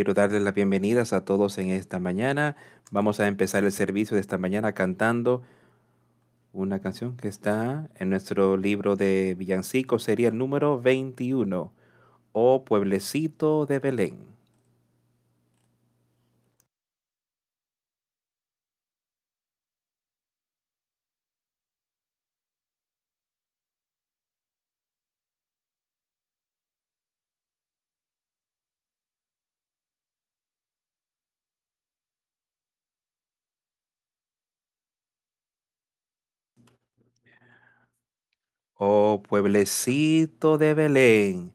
Quiero darles las bienvenidas a todos en esta mañana. Vamos a empezar el servicio de esta mañana cantando una canción que está en nuestro libro de villancicos, sería el número 21, Oh Pueblecito de Belén. Oh pueblecito de Belén,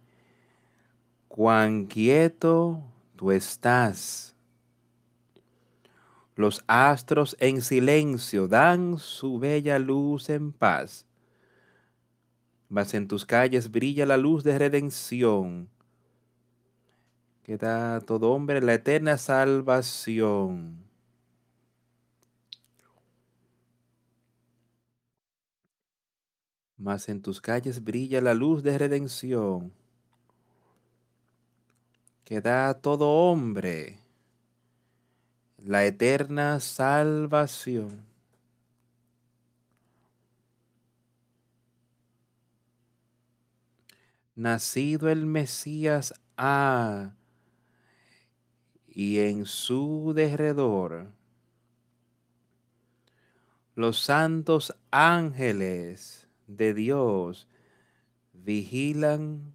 cuán quieto tú estás. Los astros en silencio dan su bella luz en paz. Mas en tus calles brilla la luz de redención, que da a todo hombre la eterna salvación. Mas en tus calles brilla la luz de redención, que da a todo hombre la eterna salvación. Nacido el Mesías ha, y en su derredor los santos ángeles de Dios vigilan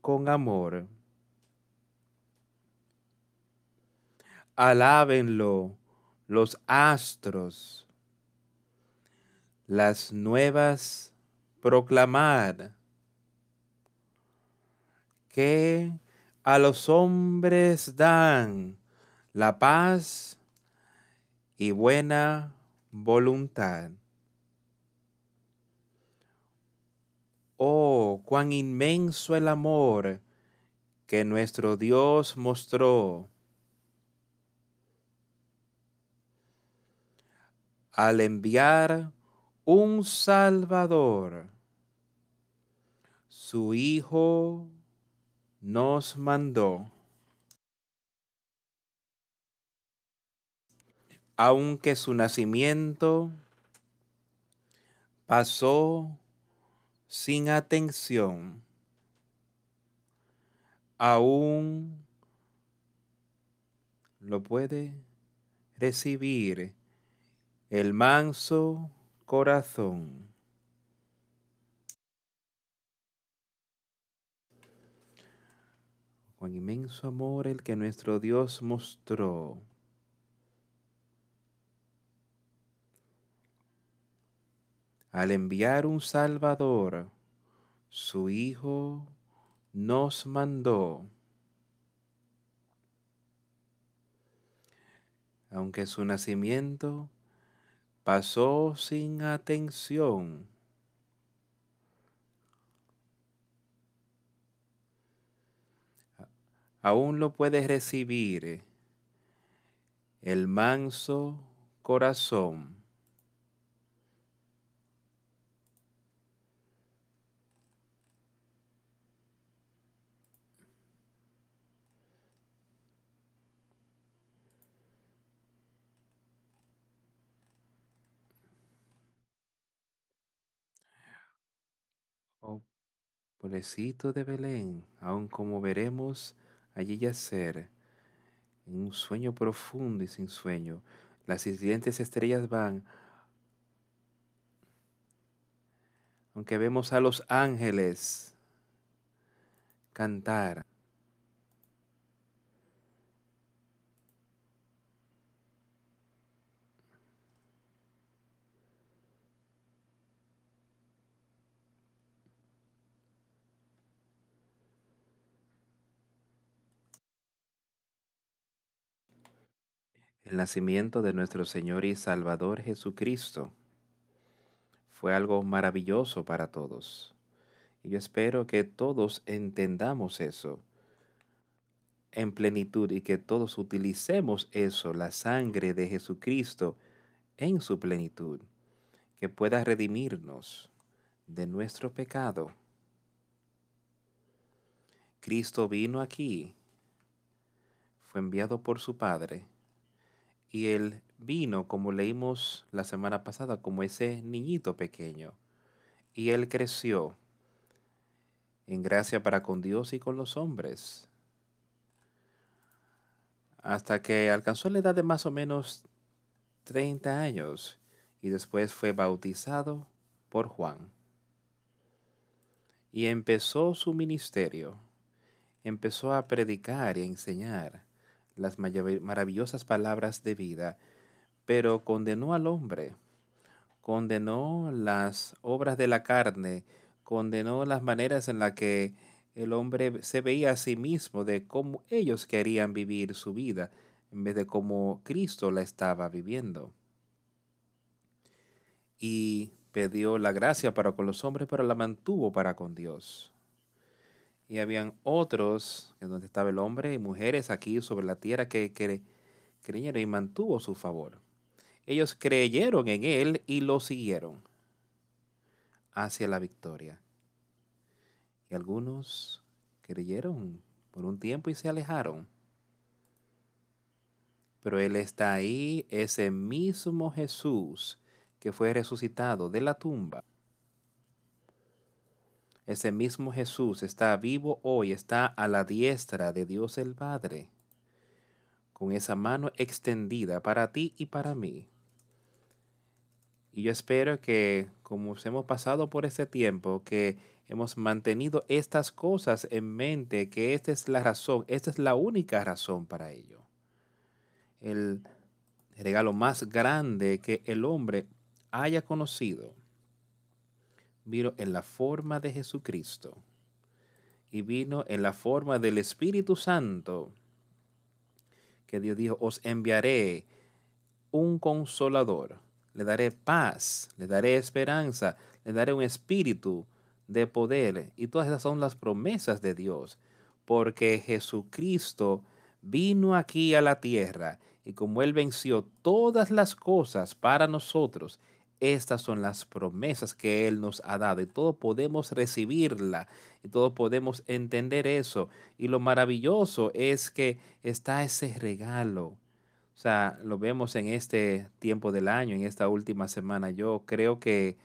con amor. Alábenlo los astros, las nuevas proclamad que a los hombres dan la paz y buena voluntad. Oh, cuán inmenso el amor que nuestro Dios mostró al enviar un Salvador, su Hijo nos mandó. Aunque su nacimiento pasó sin atención, aún lo puede recibir el manso corazón. Con inmenso amor el que nuestro Dios mostró. Al enviar un Salvador, su Hijo nos mandó. Aunque su nacimiento pasó sin atención, aún lo puedes recibir el manso corazón. Oh, pueblecito de Belén, aun como veremos allí yacer, en un sueño profundo y sin sueño, las siguientes estrellas van, aunque vemos a los ángeles cantar. El nacimiento de nuestro Señor y Salvador Jesucristo fue algo maravilloso para todos. Y yo espero que todos entendamos eso en plenitud y que todos utilicemos eso, la sangre de Jesucristo, en su plenitud, que pueda redimirnos de nuestro pecado. Cristo vino aquí fue enviado por su Padre y él vino, como leímos la semana pasada, como ese niñito pequeño. Y él creció en gracia para con Dios y con los hombres. Hasta que alcanzó la edad de más o menos 30 años y después fue bautizado por Juan. Y empezó su ministerio. Empezó a predicar y a enseñar las maravillosas palabras de vida, pero condenó al hombre, condenó las obras de la carne, condenó las maneras en las que el hombre se veía a sí mismo, de cómo ellos querían vivir su vida, en vez de cómo Cristo la estaba viviendo. Y pidió la gracia para con los hombres, pero la mantuvo para con Dios y habían otros en donde estaba el hombre y mujeres aquí sobre la tierra que, creyeron y mantuvo su favor. Ellos creyeron en él y lo siguieron hacia la victoria. Y algunos creyeron por un tiempo y se alejaron. Pero Él está ahí, ese mismo Jesús que fue resucitado de la tumba ese mismo Jesús está vivo hoy, está a la diestra de Dios el Padre, con esa mano extendida para ti y para mí. Y yo espero que, como hemos pasado por este tiempo, que hemos mantenido estas cosas en mente, que esta es la razón, esta es la única razón para ello. El regalo más grande que el hombre haya conocido vino en la forma de Jesucristo y vino en la forma del Espíritu Santo, que Dios dijo, os enviaré un consolador, le daré paz, le daré esperanza, le daré un espíritu de poder. Y todas esas son las promesas de Dios, porque Jesucristo vino aquí a la tierra y como Él venció todas las cosas para nosotros, estas son las promesas que Él nos ha dado y todos podemos recibirla y todos podemos entender eso. Y lo maravilloso es que está ese regalo. O sea, lo vemos en este tiempo del año, en esta última semana. Yo creo que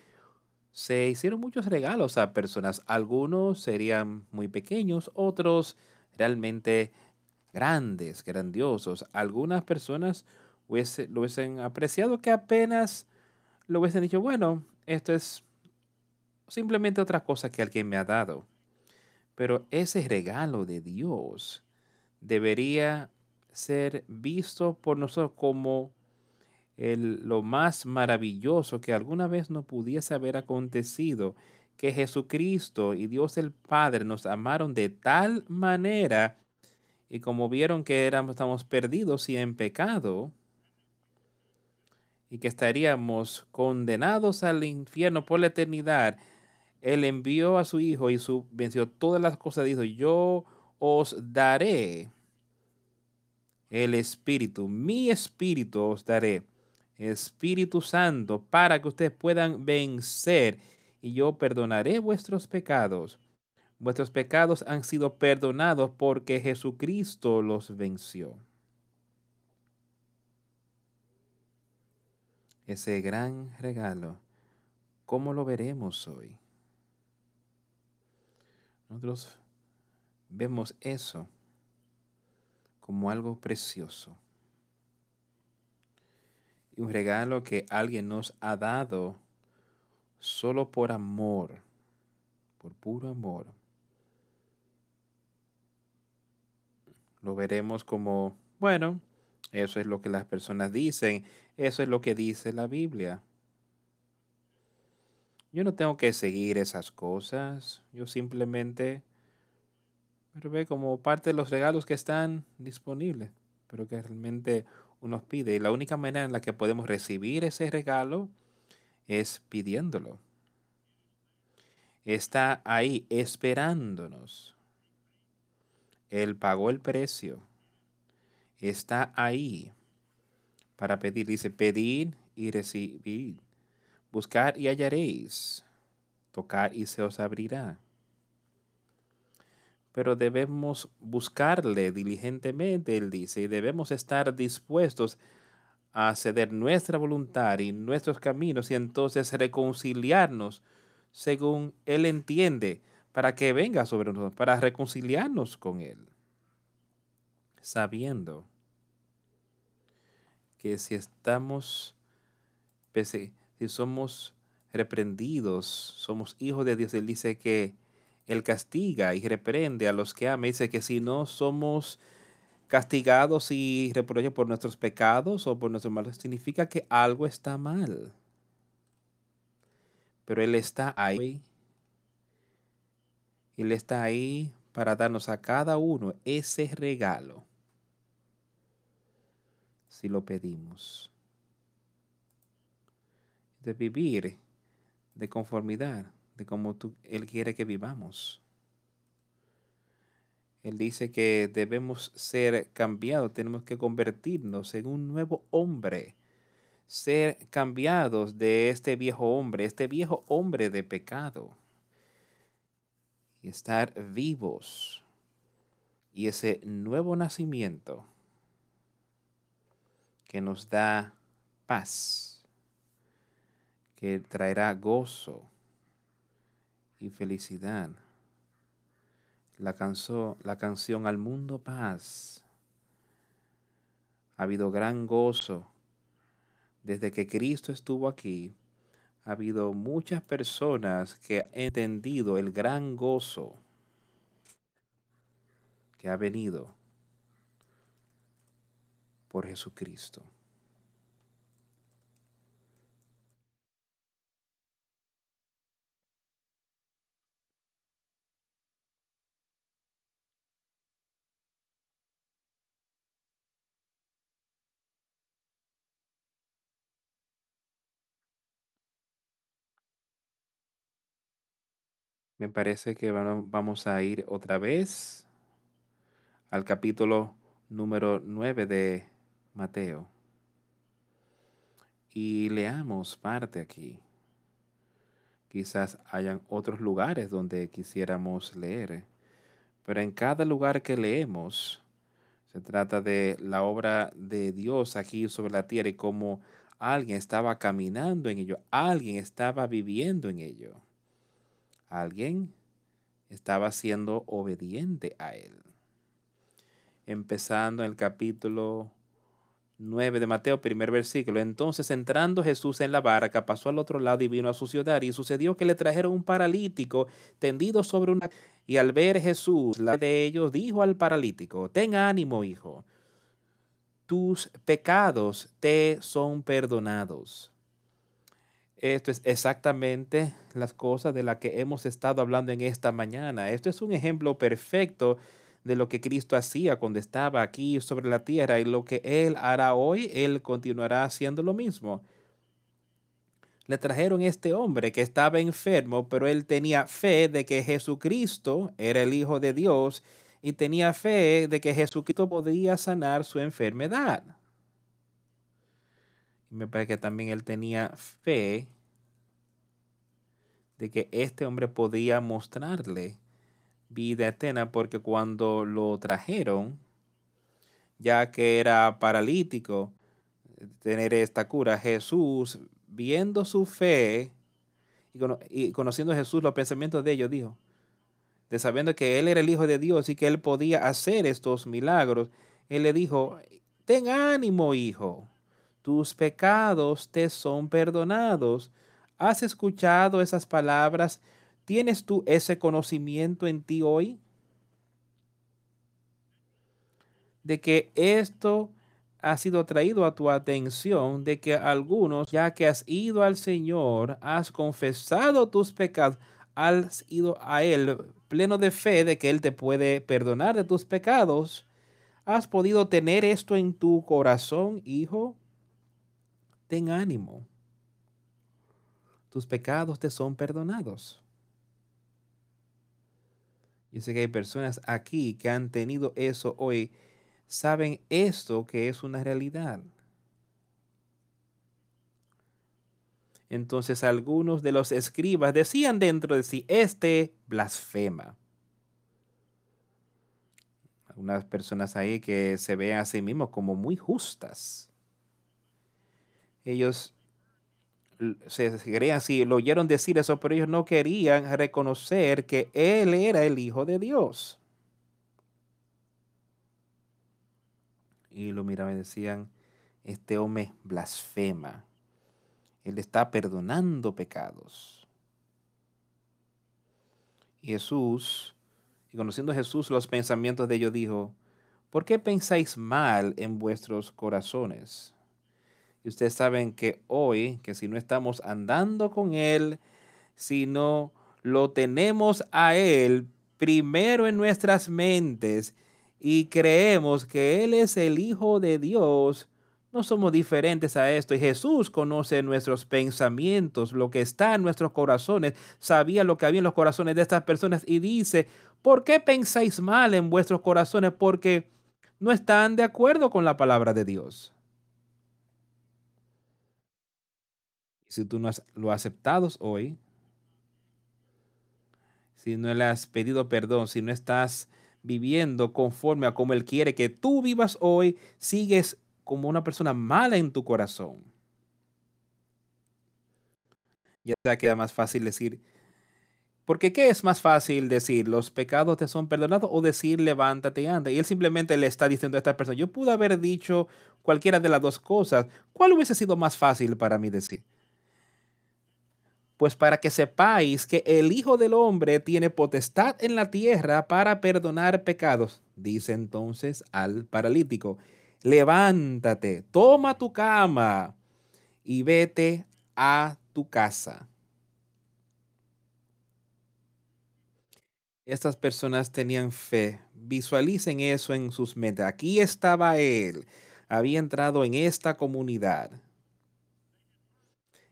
se hicieron muchos regalos a personas. Algunos serían muy pequeños, otros realmente grandes, grandiosos. Algunas personas lo hubiesen apreciado que apenas lo hubiesen dicho, bueno, esto es simplemente otra cosa que alguien me ha dado. Pero ese regalo de Dios debería ser visto por nosotros como el, lo más maravilloso que alguna vez no pudiese haber acontecido, que Jesucristo y Dios el Padre nos amaron de tal manera y como vieron que éramos, estamos perdidos y en pecado, y que estaríamos condenados al infierno por la eternidad, Él envió a su Hijo y venció todas las cosas. Dijo, yo os daré el Espíritu, mi Espíritu os daré, Espíritu Santo, para que ustedes puedan vencer y yo perdonaré vuestros pecados. Vuestros pecados han sido perdonados porque Jesucristo los venció. Ese gran regalo, ¿cómo lo veremos hoy? Nosotros vemos eso como algo precioso. Y un regalo que alguien nos ha dado solo por amor, por puro amor. Lo veremos como, bueno, eso es lo que las personas dicen eso es lo que dice la Biblia. Yo no tengo que seguir esas cosas. Yo simplemente pero ve como parte de los regalos que están disponibles, pero que realmente uno pide. Y la única manera en la que podemos recibir ese regalo es pidiéndolo. Está ahí esperándonos. Él pagó el precio. Está ahí para pedir. Dice, pedir y recibir. Buscar y hallaréis. Tocar y se os abrirá. pero debemos buscarle diligentemente, él dice, y debemos estar dispuestos a ceder nuestra voluntad y nuestros caminos y entonces reconciliarnos según Él entiende, para que venga sobre nosotros, para reconciliarnos con Él, sabiendo que si estamos, si somos reprendidos, somos hijos de Dios, Él dice que Él castiga y reprende a los que ama. Dice que si no somos castigados y reproches por nuestros pecados o por nuestros males, significa que algo está mal. Pero Él está ahí. Él está ahí para darnos a cada uno ese regalo. Si lo pedimos. De vivir de conformidad, de como tú, Él quiere que vivamos. Él dice que debemos ser cambiados, tenemos que convertirnos en un nuevo hombre, ser cambiados de este viejo hombre, este viejo hombre de pecado, y estar vivos. Y ese nuevo nacimiento que nos da paz, que traerá gozo y felicidad la, la canción Al mundo paz. Ha habido gran gozo. Desde que Cristo estuvo aquí, ha habido muchas personas que han entendido el gran gozo que ha venido por Jesucristo. Me parece que vamos a ir otra vez al capítulo número 9 de Mateo. Y leamos parte aquí. Quizás hayan otros lugares donde quisiéramos leer, pero en cada lugar que leemos se trata de la obra de Dios aquí sobre la tierra y cómo alguien estaba caminando en ello, alguien estaba viviendo en ello alguien estaba siendo obediente a él. Empezando en el capítulo 9 de Mateo, primer versículo. Entonces, entrando Jesús en la barca, pasó al otro lado y vino a su ciudad. Y sucedió que le trajeron un paralítico tendido sobre una... Y al ver Jesús, la de ellos dijo al paralítico, ten ánimo, hijo, tus pecados te son perdonados. Esto es exactamente las cosas de las que hemos estado hablando en esta mañana. Esto es un ejemplo perfecto de lo que Cristo hacía cuando estaba aquí sobre la tierra y lo que Él hará hoy, Él continuará haciendo lo mismo. Le trajeron este hombre que estaba enfermo, pero él tenía fe de que Jesucristo era el Hijo de Dios y tenía fe de que Jesucristo podía sanar su enfermedad me parece que también él tenía fe de que este hombre podía mostrarle vida eterna, porque cuando lo trajeron, ya que era paralítico, tener esta cura, Jesús, viendo su fe y, conociendo Jesús los pensamientos de ellos, dijo, de sabiendo que él era el Hijo de Dios y que él podía hacer estos milagros, él le dijo, ten ánimo, hijo, tus pecados te son perdonados. ¿Has escuchado esas palabras? ¿Tienes tú ese conocimiento en ti hoy? De que esto ha sido traído a tu atención, de que algunos, ya que has ido al Señor, has confesado tus pecados, has ido a Él pleno de fe de que Él te puede perdonar de tus pecados. ¿Has podido tener esto en tu corazón, hijo? ten ánimo. Tus pecados te son perdonados. Yo sé que hay personas aquí que han tenido eso hoy, saben esto que es una realidad. Entonces algunos de los escribas decían dentro de sí, este blasfema. unas personas ahí que se ven a sí mismos como muy justas. Ellos se creían así, lo oyeron decir eso, pero ellos no querían reconocer que Él era el Hijo de Dios. Y lo miraban y decían, este hombre blasfema. Él está perdonando pecados. Y Jesús, y conociendo a Jesús los pensamientos de ellos, dijo, ¿por qué pensáis mal en vuestros corazones? Y ustedes saben que hoy, que si no estamos andando con Él, si no lo tenemos a Él primero en nuestras mentes y creemos que Él es el Hijo de Dios, no somos diferentes a esto. Y Jesús conoce nuestros pensamientos, lo que está en nuestros corazones, sabía lo que había en los corazones de estas personas y dice, ¿por qué pensáis mal en vuestros corazones? Porque no están de acuerdo con la palabra de Dios. Si tú no lo has aceptado hoy, si no le has pedido perdón, si no estás viviendo conforme a como Él quiere que tú vivas hoy, sigues como una persona mala en tu corazón. Ya te queda más fácil decir, porque ¿qué es más fácil decir? ¿Los pecados te son perdonados o decir levántate y anda? Y él simplemente le está diciendo a esta persona, yo pude haber dicho cualquiera de las dos cosas. ¿Cuál hubiese sido más fácil para mí decir? Pues para que sepáis que el Hijo del Hombre tiene potestad en la tierra para perdonar pecados, dice entonces al paralítico levántate, toma tu cama y vete a tu casa. Estas personas tenían fe. Visualicen eso en sus mentes. Aquí estaba él. Había entrado en esta comunidad.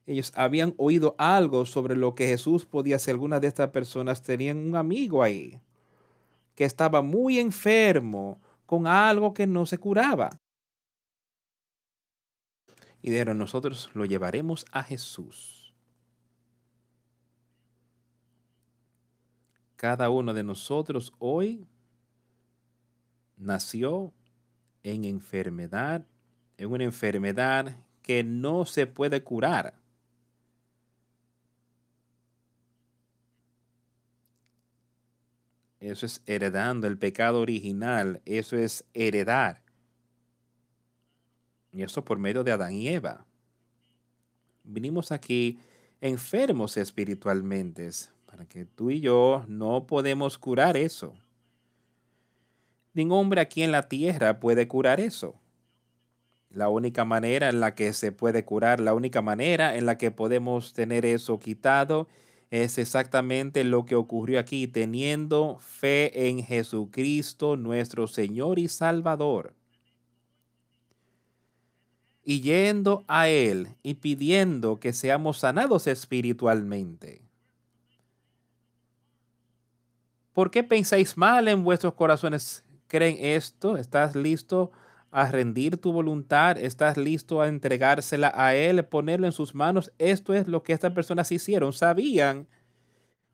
Ellos habían oído algo sobre lo que Jesús podía hacer. Algunas de estas personas tenían un amigo ahí que estaba muy enfermo con algo que no se curaba. Y dijeron, nosotros lo llevaremos a Jesús. Cada uno de nosotros hoy nació en enfermedad, en una enfermedad que no se puede curar. Eso es heredando el pecado original. Eso es heredar. Y eso por medio de Adán y Eva. Vinimos aquí enfermos espiritualmente, para que tú y yo no podemos curar eso. Ningún hombre aquí en la tierra puede curar eso. La única manera en la que se puede curar, la única manera en la que podemos tener eso quitado, es exactamente lo que ocurrió aquí, teniendo fe en Jesucristo, nuestro Señor y Salvador. Y yendo a Él y pidiendo que seamos sanados espiritualmente. ¿Por qué pensáis mal en vuestros corazones? ¿Creen esto? ¿Estás listo a rendir tu voluntad? ¿Estás listo a entregársela a Él, ponerlo en sus manos? Esto es lo que estas personas hicieron. Sabían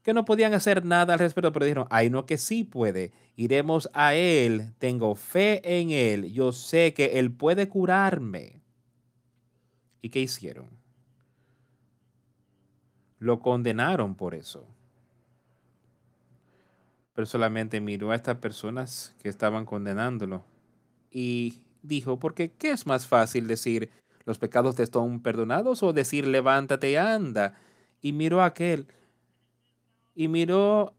que no podían hacer nada al respecto, pero dijeron, ay, no, que sí puede. Iremos a Él, tengo fe en Él, yo sé que Él puede curarme. ¿Y qué hicieron? Lo condenaron por eso. Pero solamente miró a estas personas que estaban condenándolo y dijo, porque ¿qué es más fácil decir los pecados te están perdonados o decir levántate y anda? Y miró a aquel y miró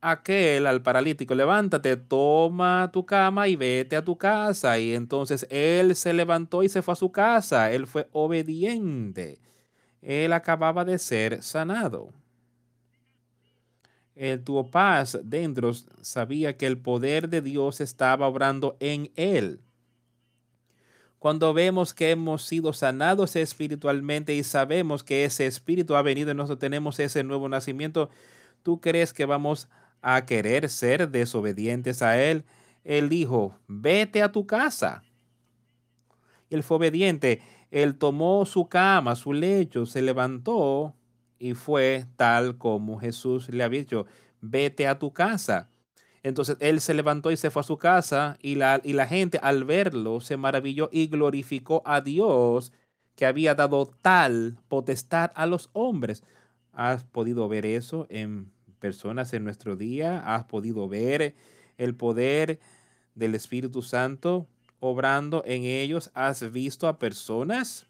aquel al paralítico, levántate, toma tu cama y vete a tu casa. Y entonces él se levantó y se fue a su casa. Él fue obediente. Él acababa de ser sanado. Él tuvo paz dentro, sabía que el poder de Dios estaba obrando en él. Cuando vemos que hemos sido sanados espiritualmente y sabemos que ese espíritu ha venido y nosotros tenemos ese nuevo nacimiento, ¿tú crees que vamos a querer ser desobedientes a él? Él dijo, vete a tu casa. Él fue obediente. Él tomó su cama, su lecho, se levantó y fue tal como Jesús le había dicho, vete a tu casa. Entonces él se levantó y se fue a su casa y la, y la gente al verlo se maravilló y glorificó a Dios que había dado tal potestad a los hombres. ¿Has podido ver eso en personas en nuestro día? ¿Has podido ver el poder del Espíritu Santo obrando en ellos? ¿Has visto a personas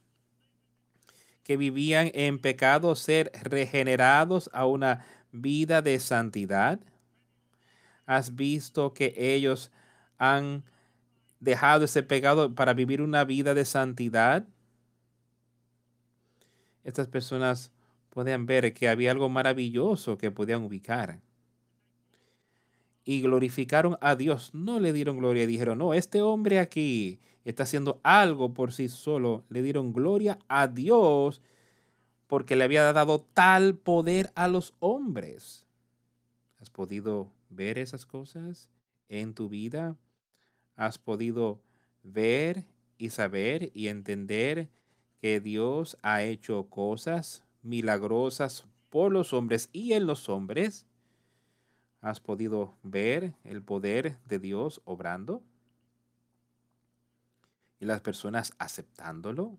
que vivían en pecado ser regenerados a una vida de santidad? ¿Has visto que ellos han dejado ese pecado para vivir una vida de santidad? Estas personas podían ver que había algo maravilloso que podían ubicar. Y glorificaron a Dios. No le dieron gloria dijeron, no, este hombre aquí está haciendo algo por sí solo. Le dieron gloria a Dios porque le había dado tal poder a los hombres. ¿Has podido ver esas cosas en tu vida? ¿Has podido ver y saber y entender que Dios ha hecho cosas milagrosas por los hombres y en los hombres? ¿Has podido ver el poder de Dios obrando? Y las personas aceptándolo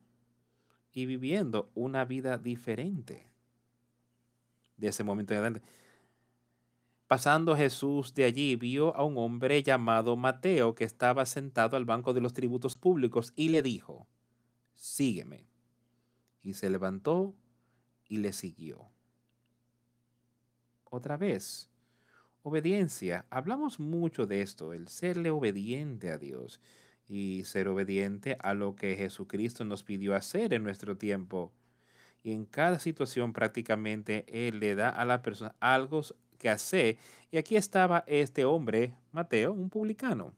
y viviendo una vida diferente. De ese momento en adelante. Pasando Jesús de allí, vio a un hombre llamado Mateo que estaba sentado al banco de los tributos públicos y le dijo, sígueme. Y se levantó y le siguió. Otra vez, obediencia. Hablamos mucho de esto, el serle obediente a Dios y ser obediente a lo que Jesucristo nos pidió hacer en nuestro tiempo. Y en cada situación prácticamente Él le da a la persona algo hace. Y aquí estaba este hombre, Mateo, un publicano.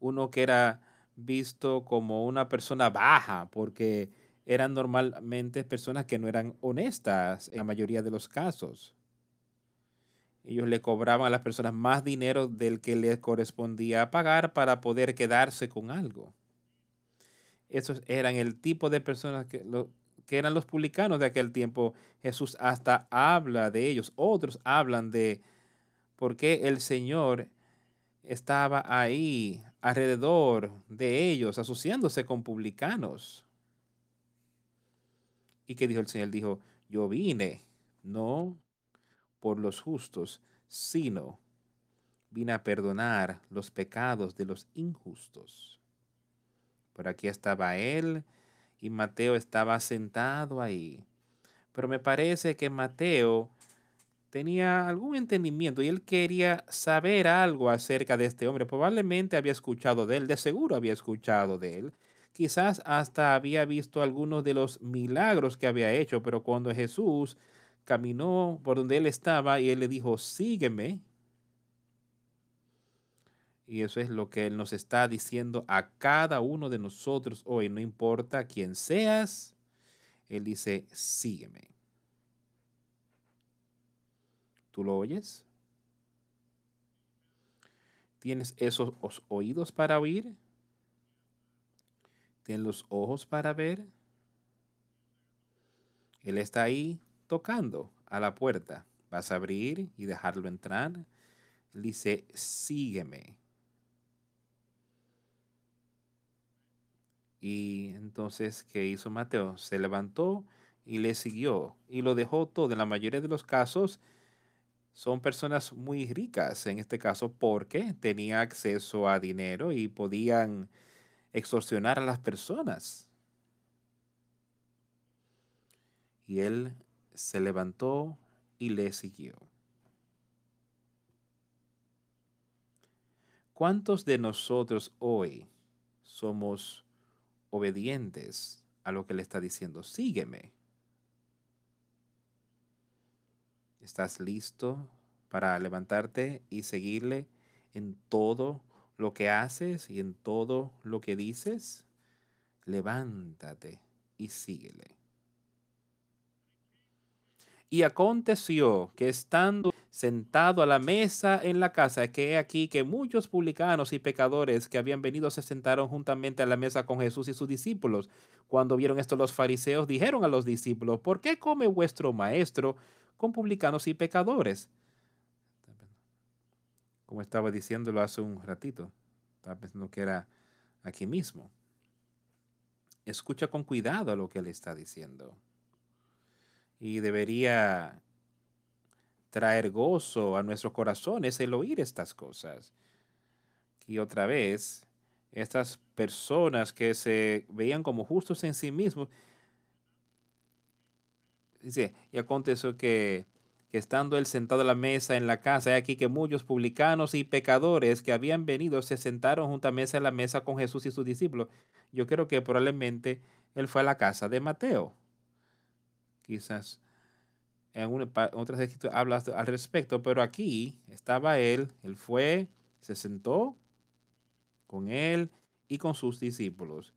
Uno que era visto como una persona baja, porque eran normalmente personas que no eran honestas en la mayoría de los casos. Ellos le cobraban a las personas más dinero del que les correspondía pagar para poder quedarse con algo. Esos eran el tipo de personas que, que eran los publicanos de aquel tiempo, Jesús hasta habla de ellos. Otros hablan de por qué el Señor estaba ahí alrededor de ellos, asociándose con publicanos. ¿Y qué dijo el Señor? Dijo, yo vine no por los justos, sino vine a perdonar los pecados de los injustos. Por aquí estaba Él y Mateo estaba sentado ahí. Pero me parece que Mateo tenía algún entendimiento y él quería saber algo acerca de este hombre. Probablemente había escuchado de él, de seguro había escuchado de él. Quizás hasta había visto algunos de los milagros que había hecho, pero cuando Jesús caminó por donde él estaba y él le dijo, sígueme, y eso es lo que Él nos está diciendo a cada uno de nosotros hoy. No importa quién seas, Él dice, sígueme. ¿Tú lo oyes? ¿Tienes esos oídos para oír? ¿Tienes los ojos para ver? Él está ahí tocando a la puerta. Vas a abrir y dejarlo entrar. Él dice, sígueme. Y entonces, ¿qué hizo Mateo? Se levantó y le siguió y lo dejó todo. En la mayoría de los casos son personas muy ricas, en este caso porque tenía acceso a dinero y podían extorsionar a las personas. Y él se levantó y le siguió. ¿Cuántos de nosotros hoy somos obedientes a lo que le está diciendo. Sígueme. ¿Estás listo para levantarte y seguirle en todo lo que haces y en todo lo que dices? Levántate y síguele. Y aconteció que estando sentado a la mesa en la casa, que he aquí que muchos publicanos y pecadores que habían venido se sentaron juntamente a la mesa con Jesús y sus discípulos. Cuando vieron esto los fariseos dijeron a los discípulos, ¿por qué come vuestro maestro con publicanos y pecadores? como estaba diciéndolo hace un ratito. Estaba pensando que era aquí mismo. Escucha con cuidado lo que él está diciendo. Y debería traer gozo a nuestros corazones el oír estas cosas. Y otra vez, estas personas que se veían como justos en sí mismos, dice, y aconteció que estando él sentado a la mesa en la casa, hay aquí que muchos publicanos y pecadores que habían venido se sentaron junto a mesa en la mesa con Jesús y sus discípulos. Yo creo que probablemente él fue a la casa de Mateo. Quizás en, otras escrituras habla al respecto, pero aquí estaba él, él fue, se sentó con él y con sus discípulos.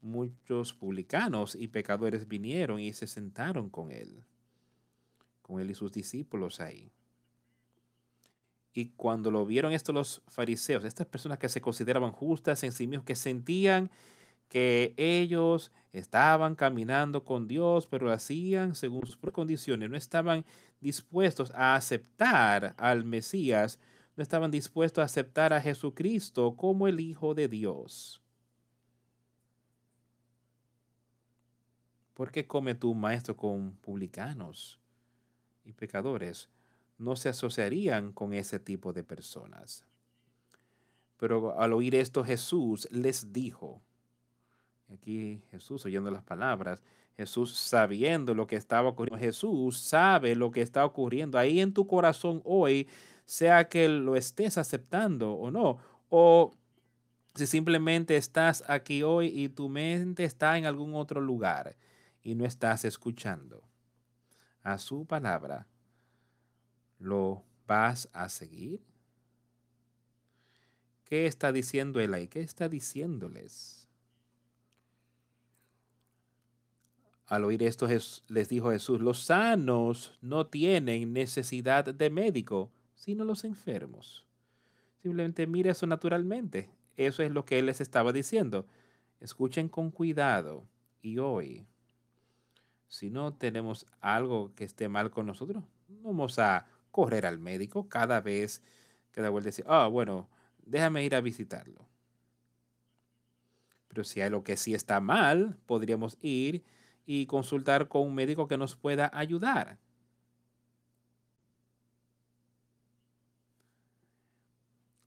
Muchos publicanos y pecadores vinieron y se sentaron con él con él y sus discípulos ahí. Y cuando lo vieron estos los fariseos, estas personas que se consideraban justas en sí mismos, que sentían que ellos estaban caminando con Dios, pero lo hacían según sus condiciones, no estaban dispuestos a aceptar al Mesías, no estaban dispuestos a aceptar a Jesucristo como el Hijo de Dios. ¿Por qué come tu maestro con publicanos? y pecadores no se asociarían con ese tipo de personas. Pero al oír esto Jesús les dijo, aquí Jesús oyendo las palabras, Jesús sabiendo lo que estaba ocurriendo, Jesús sabe lo que está ocurriendo ahí en tu corazón hoy, sea que lo estés aceptando o no, o si simplemente estás aquí hoy y tu mente está en algún otro lugar y no estás escuchando a su palabra, ¿lo vas a seguir? ¿Qué está diciendo él ahí? ¿Qué está diciéndoles? Al oír esto les dijo Jesús, los sanos no tienen necesidad de médico, sino los enfermos. Simplemente mire eso naturalmente. Eso es lo que él les estaba diciendo. Escuchen con cuidado y hoy si no tenemos algo que esté mal con nosotros, no vamos a correr al médico cada vez que da vuelta decir, ah, bueno, déjame ir a visitarlo. Pero si hay algo que sí está mal, podríamos ir y consultar con un médico que nos pueda ayudar.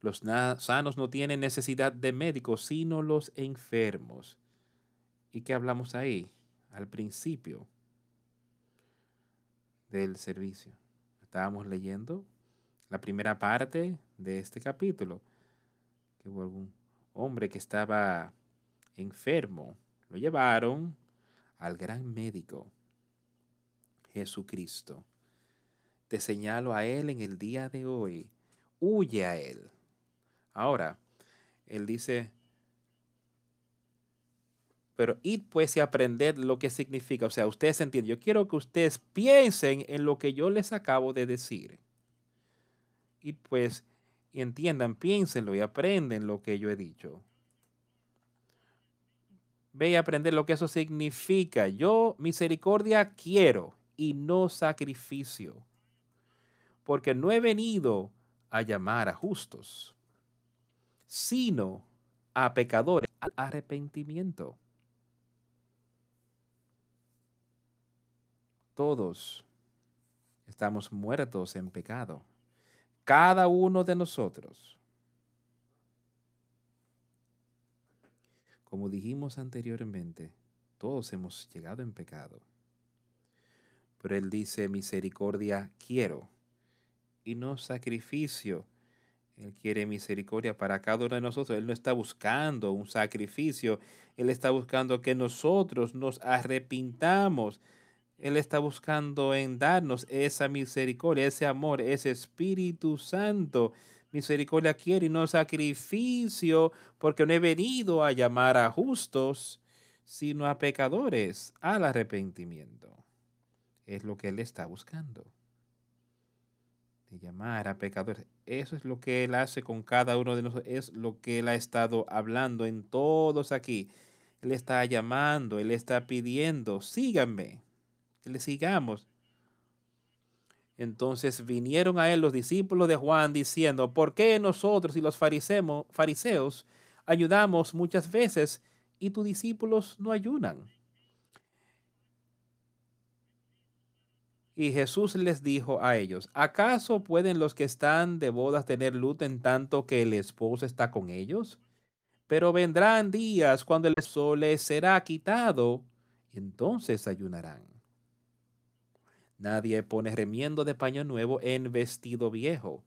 Los sanos no tienen necesidad de médicos, sino los enfermos. ¿Y qué hablamos ahí? al principio del servicio. Estábamos leyendo la primera parte de este capítulo, que hubo algún hombre que estaba enfermo. Lo llevaron al gran médico, Jesucristo. Te señalo a Él en el día de hoy. Huye a Él. Ahora, Él dice, pero id pues y aprended lo que significa. O sea, ustedes entienden. Yo quiero que ustedes piensen en lo que yo les acabo de decir. Y pues y entiendan, piénsenlo y aprenden lo que yo he dicho. Ve y aprender lo que eso significa. Yo misericordia quiero y no sacrificio. Porque no he venido a llamar a justos, sino a pecadores al arrepentimiento. todos estamos muertos en pecado. Cada uno de nosotros. Como dijimos anteriormente, todos hemos llegado en pecado. Pero Él dice, misericordia quiero y no sacrificio. Él quiere misericordia para cada uno de nosotros. Él no está buscando un sacrificio. Él está buscando que nosotros nos arrepintamos él está buscando en darnos esa misericordia, ese amor, ese Espíritu Santo. Misericordia quiere y no sacrificio, porque no he venido a llamar a justos, sino a pecadores al arrepentimiento. Es lo que Él está buscando. De llamar a pecadores. Eso es lo que Él hace con cada uno de nosotros. Es lo que Él ha estado hablando en todos aquí. Él está llamando, Él está pidiendo, síganme que le sigamos. Entonces vinieron a él los discípulos de Juan diciendo, ¿por qué nosotros y los fariseos, ayudamos muchas veces y tus discípulos no ayunan? Y Jesús les dijo a ellos, ¿acaso pueden los que están de bodas tener luto en tanto que el esposo está con ellos? Pero vendrán días cuando el sol les será quitado, y entonces ayunarán. Nadie pone remiendo de paño nuevo en vestido viejo,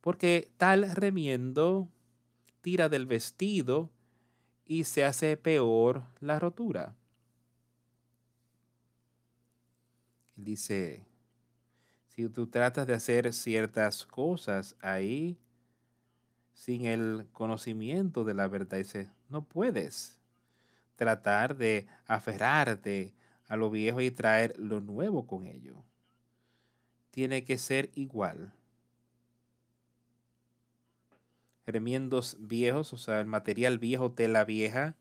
porque tal remiendo tira del vestido y se hace peor la rotura. Dice, si tú tratas de hacer ciertas cosas ahí sin el conocimiento de la verdad, dice, no puedes tratar de aferrarte a lo viejo y traer lo nuevo con ello. Tiene que ser igual. Remiendos viejos, o sea, el material viejo, tela vieja,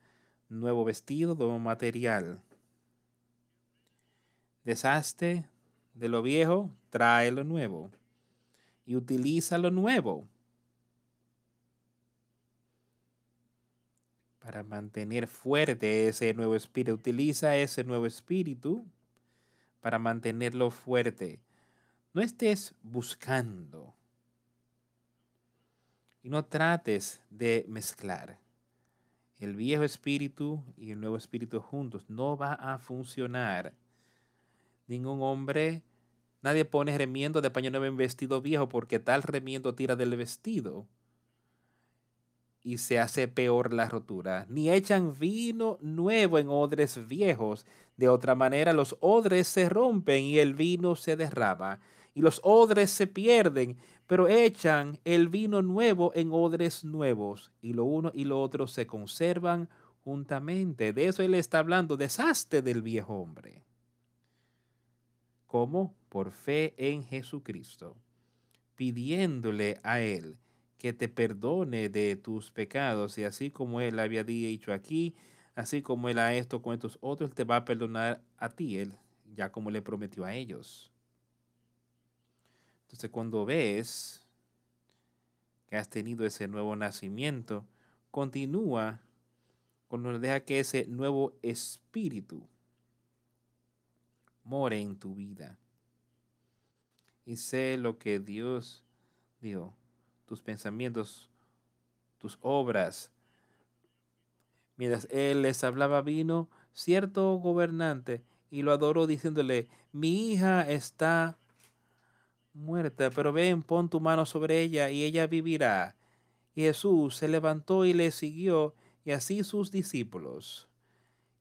nuevo vestido, nuevo material. Deshazte de lo viejo, trae lo nuevo. Y utiliza lo nuevo para mantener fuerte ese nuevo espíritu. Utiliza ese nuevo espíritu para mantenerlo fuerte. No estés buscando y no trates de mezclar el viejo espíritu y el nuevo espíritu juntos. No va a funcionar. Ningún hombre, nadie pone remiendo de paño nuevo en vestido viejo porque tal remiendo tira del vestido y se hace peor la rotura. Ni echan vino nuevo en odres viejos. De otra manera, los odres se rompen y el vino se derrama. Y los odres se pierden, pero echan el vino nuevo en odres nuevos. Y lo uno y lo otro se conservan juntamente. De eso él está hablando, desastre del viejo hombre. ¿Cómo? Por fe en Jesucristo, pidiéndole a él que te perdone de tus pecados. Y así como Él había dicho aquí, así como Él ha esto con estos otros, te va a perdonar a ti, Él, ya como le prometió a ellos. Entonces cuando ves que has tenido ese nuevo nacimiento, continúa cuando deja que ese nuevo espíritu more en tu vida. Y sé lo que Dios dio tus pensamientos, tus obras. Mientras él les hablaba, vino cierto gobernante y lo adoró diciéndole, mi hija está muerta, pero ven, pon tu mano sobre ella y ella vivirá. Y Jesús se levantó y le siguió, y así sus discípulos.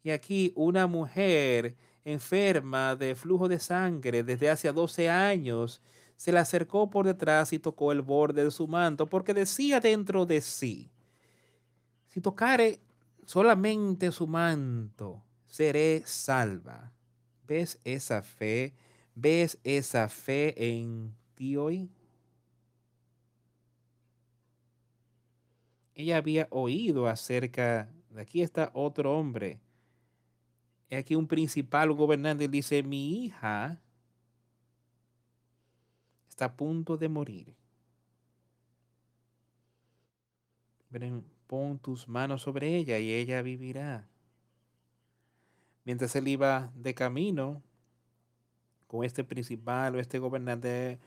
Y aquí una mujer enferma de flujo de sangre desde hace 12 años se le acercó por detrás y tocó el borde de su manto, porque decía dentro de sí, si tocare solamente su manto, seré salva. ¿Ves esa fe? ¿Ves esa fe en ti hoy? Ella había oído acerca de aquí está otro hombre. Aquí un principal gobernante dice, mi hija está a punto de morir. pon tus manos sobre ella y ella vivirá. Mientras él iba de camino con este principal o este gobernante,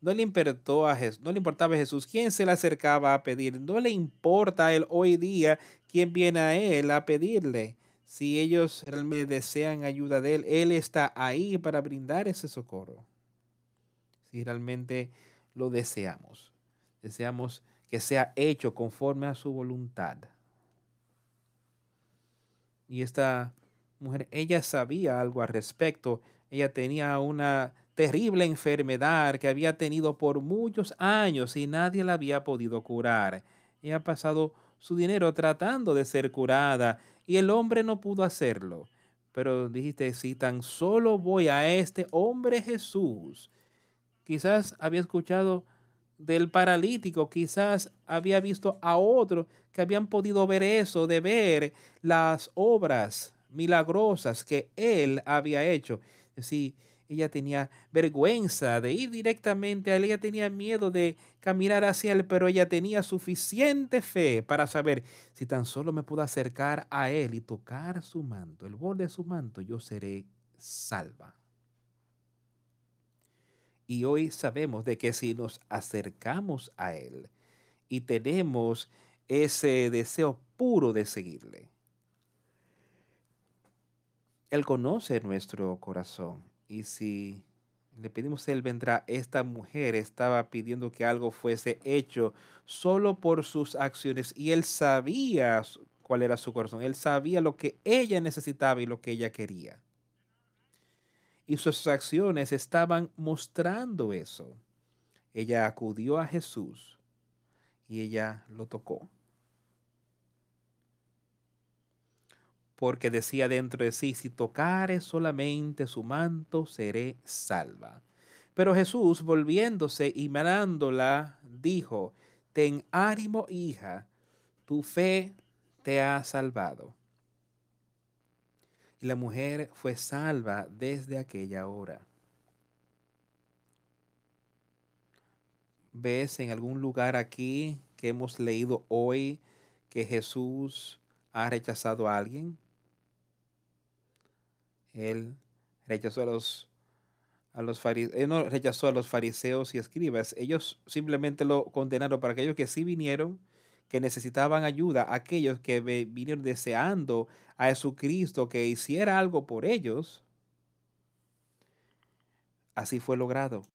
no le importó a Jesús, no le importaba a Jesús quién se le acercaba a pedir, no le importa a él hoy día quién viene a él a pedirle. Si ellos realmente desean ayuda de él, él está ahí para brindar ese socorro si realmente lo deseamos. Deseamos que sea hecho conforme a su voluntad. Y esta mujer, ella sabía algo al respecto. Ella tenía una terrible enfermedad que había tenido por muchos años y nadie la había podido curar. Ella ha pasado su dinero tratando de ser curada y el hombre no pudo hacerlo. Pero dijiste, si tan solo voy a este hombre Jesús, quizás había escuchado del paralítico, quizás había visto a otro que habían podido ver eso, de ver las obras milagrosas que él había hecho. Sí, ella tenía vergüenza de ir directamente a él, ella tenía miedo de caminar hacia él, pero ella tenía suficiente fe para saber si tan solo me puedo acercar a él y tocar su manto, el borde de su manto, yo seré salva. Y hoy sabemos de que si nos acercamos a él y tenemos ese deseo puro de seguirle, él conoce nuestro corazón y si le pedimos, Él vendrá. Esta mujer estaba pidiendo que algo fuese hecho solo por sus acciones y Él sabía cuál era su corazón. Él sabía lo que ella necesitaba y lo que ella quería. Y sus acciones estaban mostrando eso. Ella acudió a Jesús y ella lo tocó. porque decía dentro de sí, si tocare solamente su manto, seré salva. Pero Jesús, volviéndose y mirándola, dijo, ten ánimo, hija, tu fe te ha salvado. Y la mujer fue salva desde aquella hora. ¿Ves en algún lugar aquí que hemos leído hoy que Jesús ha rechazado a alguien? Él rechazó a los, a los fariseos, no rechazó a los fariseos y escribas. Ellos simplemente lo condenaron para aquellos que sí vinieron, que necesitaban ayuda, aquellos que vinieron deseando a Jesucristo que hiciera algo por ellos. Así fue logrado.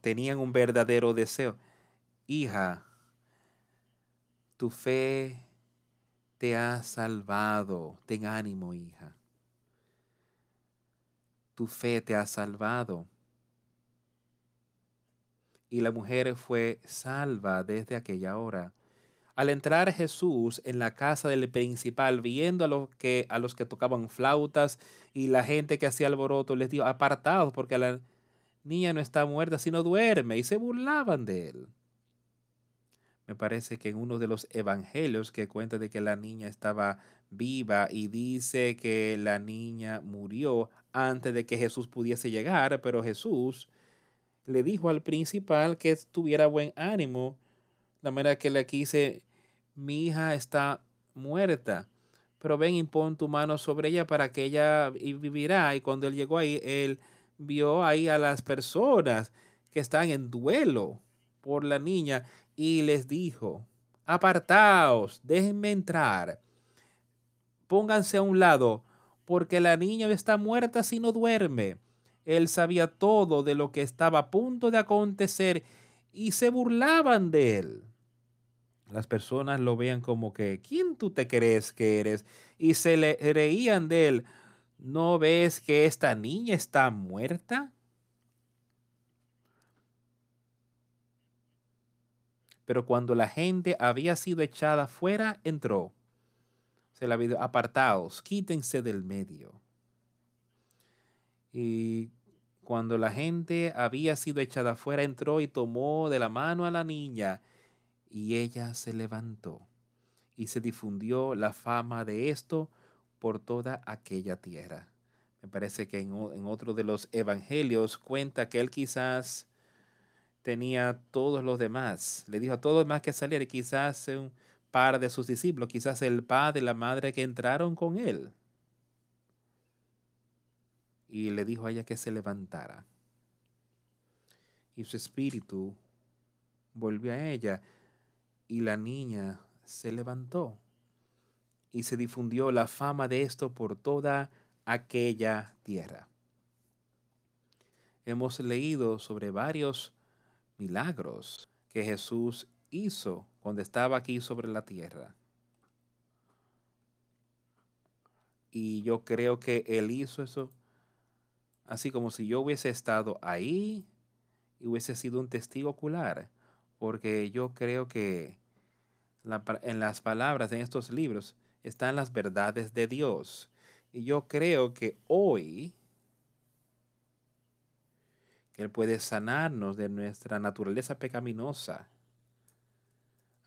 Tenían un verdadero deseo. Hija, tu fe te ha salvado. Ten ánimo, hija tu fe te ha salvado. Y la mujer fue salva desde aquella hora. Al entrar Jesús en la casa del principal, viendo a los que, a los que tocaban flautas y la gente que hacía alboroto, les dijo, apartados, porque la niña no está muerta, sino duerme, y se burlaban de él. Me parece que en uno de los evangelios que cuenta de que la niña estaba viva y dice que la niña murió, antes de que Jesús pudiese llegar, pero Jesús le dijo al principal que tuviera buen ánimo, la manera que le quise, mi hija está muerta, pero ven y pon tu mano sobre ella para que ella vivirá. Y cuando él llegó ahí, él vio ahí a las personas que están en duelo por la niña y les dijo, apartaos, déjenme entrar, pónganse a un lado porque la niña está muerta si no duerme. Él sabía todo de lo que estaba a punto de acontecer y se burlaban de él. Las personas lo veían como que, ¿quién tú te crees que eres? Y se le reían de él. ¿No ves que esta niña está muerta? Pero cuando la gente había sido echada fuera, entró se la vida, apartaos, quítense del medio. Y cuando la gente había sido echada afuera, entró y tomó de la mano a la niña y ella se levantó y se difundió la fama de esto por toda aquella tierra. Me parece que en, otro de los evangelios cuenta que él quizás tenía todos los demás. Le dijo a todos los demás que salir, quizás un, par de sus discípulos, quizás el padre la madre que entraron con él. Y le dijo a ella que se levantara. Y su espíritu volvió a ella y la niña se levantó. Y se difundió la fama de esto por toda aquella tierra. Hemos leído sobre varios milagros que Jesús hizo cuando estaba aquí sobre la tierra. Y yo creo que Él hizo eso así como si yo hubiese estado ahí y hubiese sido un testigo ocular. Porque yo creo que en las palabras en estos libros están las verdades de Dios. Y yo creo que hoy Él puede sanarnos de nuestra naturaleza pecaminosa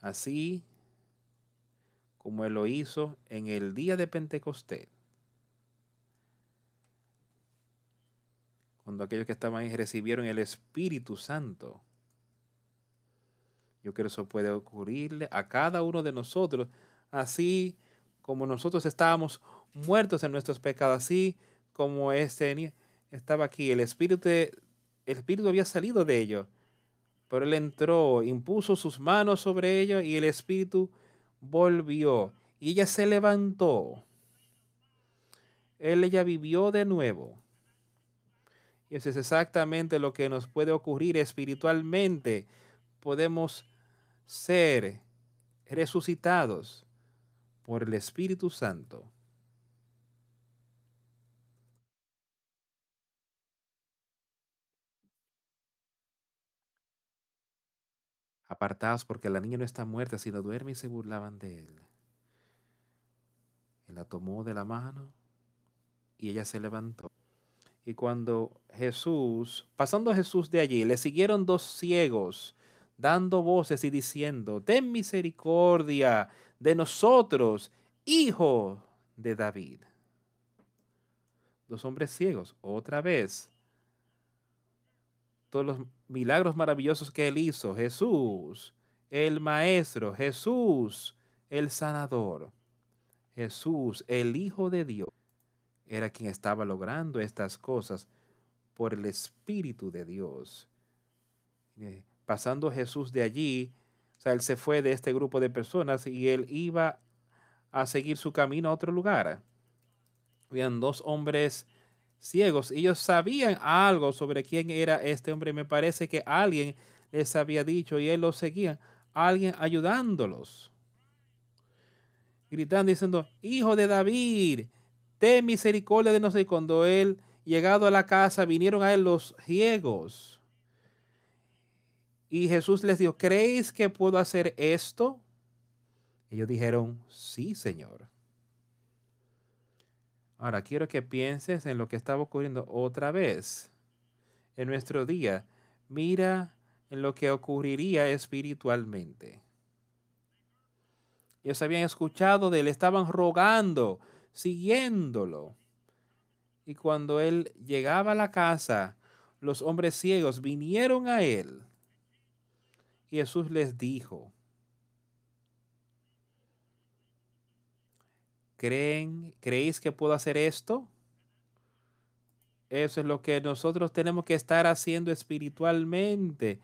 así como Él lo hizo en el día de Pentecostés. Cuando aquellos que estaban ahí recibieron el Espíritu Santo. Yo creo que eso puede ocurrirle a cada uno de nosotros, así como nosotros estábamos muertos en nuestros pecados, así como este estaba aquí, el Espíritu, el Espíritu había salido de ellos, pero él entró, impuso sus manos sobre ellos y el Espíritu volvió y ella se levantó. Él ella vivió de nuevo. Y eso es exactamente lo que nos puede ocurrir espiritualmente. Podemos ser resucitados por el Espíritu Santo. Apartados porque la niña no está muerta, sino duerme y se burlaban de él. Él la tomó de la mano y ella se levantó. Y cuando Jesús, pasando Jesús de allí, le siguieron dos ciegos, dando voces y diciendo, ten misericordia de nosotros, hijo de David. Dos hombres ciegos, otra vez. Todos los milagros maravillosos que él hizo, Jesús, el Maestro, Jesús, el Sanador, Jesús, el Hijo de Dios era quien estaba logrando estas cosas por el Espíritu de Dios. Eh, pasando Jesús de allí, o sea, él se fue de este grupo de personas y él iba a seguir su camino a otro lugar. Habían dos hombres ciegos. Ellos sabían algo sobre quién era este hombre. Me parece que alguien les había dicho y él los seguía. Alguien ayudándolos. Gritando, diciendo, Hijo de David, ten misericordia de nosotros. Y cuando él, llegado a la casa, vinieron a él los ciegos. Y Jesús les dijo, ¿creéis que puedo hacer esto? Ellos dijeron, sí, Señor. Ahora quiero que pienses en lo que estaba ocurriendo otra vez en nuestro día. Mira en lo que ocurriría espiritualmente. Ellos habían escuchado de él, estaban rogando, siguiéndolo. Y cuando él llegaba a la casa, los hombres ciegos vinieron a él. Y Jesús les dijo, ¿creen, creéis que puedo hacer esto? Eso es lo que nosotros tenemos que estar haciendo espiritualmente,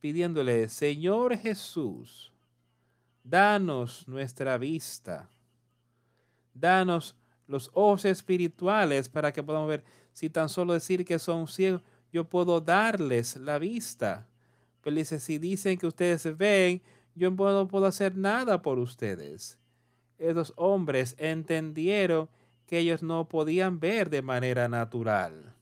pidiéndole, Señor Jesús, danos nuestra vista danos los ojos espirituales para que podamos ver. Si tan solo decir que son ciegos, yo puedo darles la vista. Pero dice, si dicen que ustedes ven, yo no puedo hacer nada por ustedes. Esos hombres entendieron que ellos no podían ver de manera natural.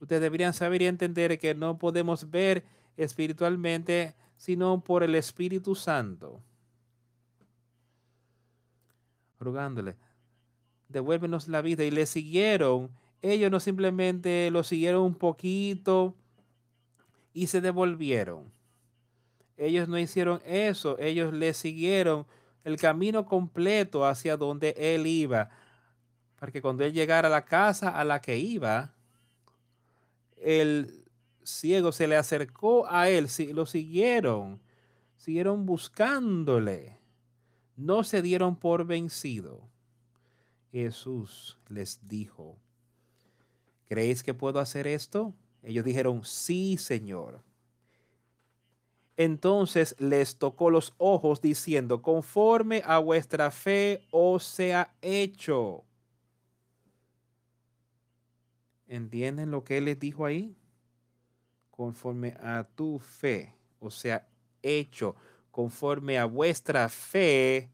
Ustedes deberían saber y entender que no podemos ver espiritualmente sino por el Espíritu Santo rogándole, devuélvenos la vida. Y le siguieron. Ellos no simplemente lo siguieron un poquito y se devolvieron. Ellos no hicieron eso. Ellos le siguieron el camino completo hacia donde él iba. Para que cuando él llegara a la casa a la que iba, el ciego se le acercó a él. Lo siguieron. Siguieron buscándole no se dieron por vencido. Jesús les dijo, ¿creéis que puedo hacer esto? Ellos dijeron, sí, Señor. Entonces les tocó los ojos diciendo, conforme a vuestra fe os sea hecho. ¿Entienden lo que él les dijo ahí? Conforme a tu fe, o sea, hecho conforme a vuestra fe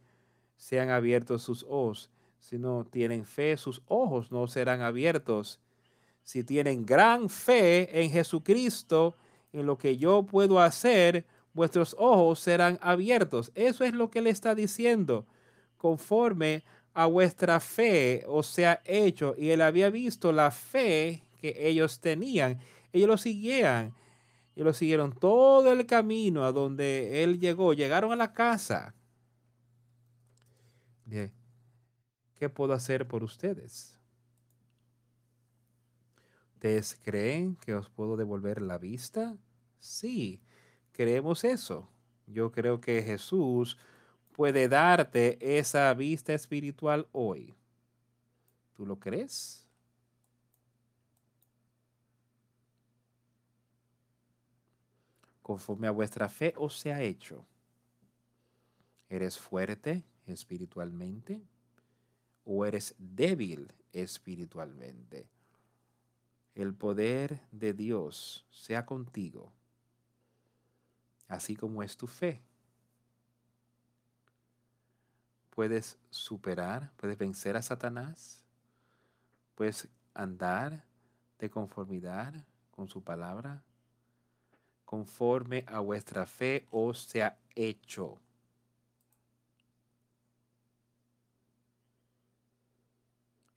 sean abiertos sus ojos. Si no tienen fe, sus ojos no serán abiertos. Si tienen gran fe en Jesucristo, en lo que yo puedo hacer, vuestros ojos serán abiertos. Eso es lo que le está diciendo. Conforme a vuestra fe os sea hecho. Y él había visto la fe que ellos tenían. Ellos lo seguían y lo siguieron todo el camino a donde él llegó. Llegaron a la casa. Bien. ¿Qué puedo hacer por ustedes? ¿Ustedes creen que os puedo devolver la vista? Sí, creemos eso. Yo creo que Jesús puede darte esa vista espiritual hoy. ¿Tú lo crees? Conforme a vuestra fe os se ha hecho. ¿Eres fuerte espiritualmente o eres débil espiritualmente? el poder de Dios sea contigo, así como es tu fe. Puedes superar, puedes vencer a Satanás, puedes andar de conformidad con su palabra, conforme a vuestra fe os sea hecho.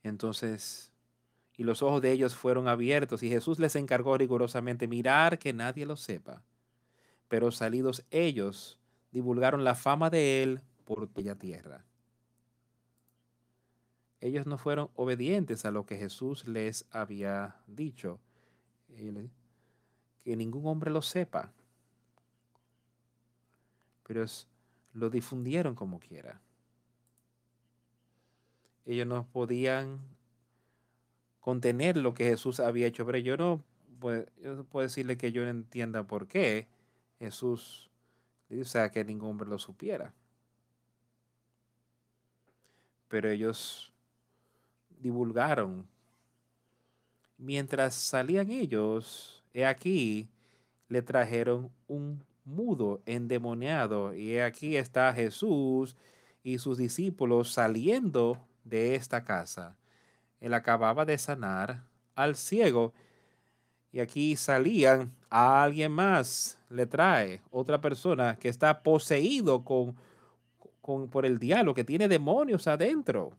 Entonces, y los ojos de ellos fueron abiertos, y Jesús les encargó rigurosamente mirar que nadie lo sepa. Pero salidos ellos, divulgaron la fama de él por aquella tierra. Ellos no fueron obedientes a lo que Jesús les había dicho, que ningún hombre lo sepa, pero lo difundieron como quiera. Ellos no podían contener lo que Jesús había hecho, pero yo no, puedo, puedo decirle que yo no entienda por qué Jesús o sea, que ningún hombre lo supiera. Pero ellos divulgaron. Mientras salían ellos, he aquí, le trajeron un mudo endemoniado. Y aquí está Jesús y sus discípulos saliendo de esta casa él acababa de sanar al ciego y aquí salían a alguien más, le trae otra persona que está poseído con, con, por el diablo, que tiene demonios adentro.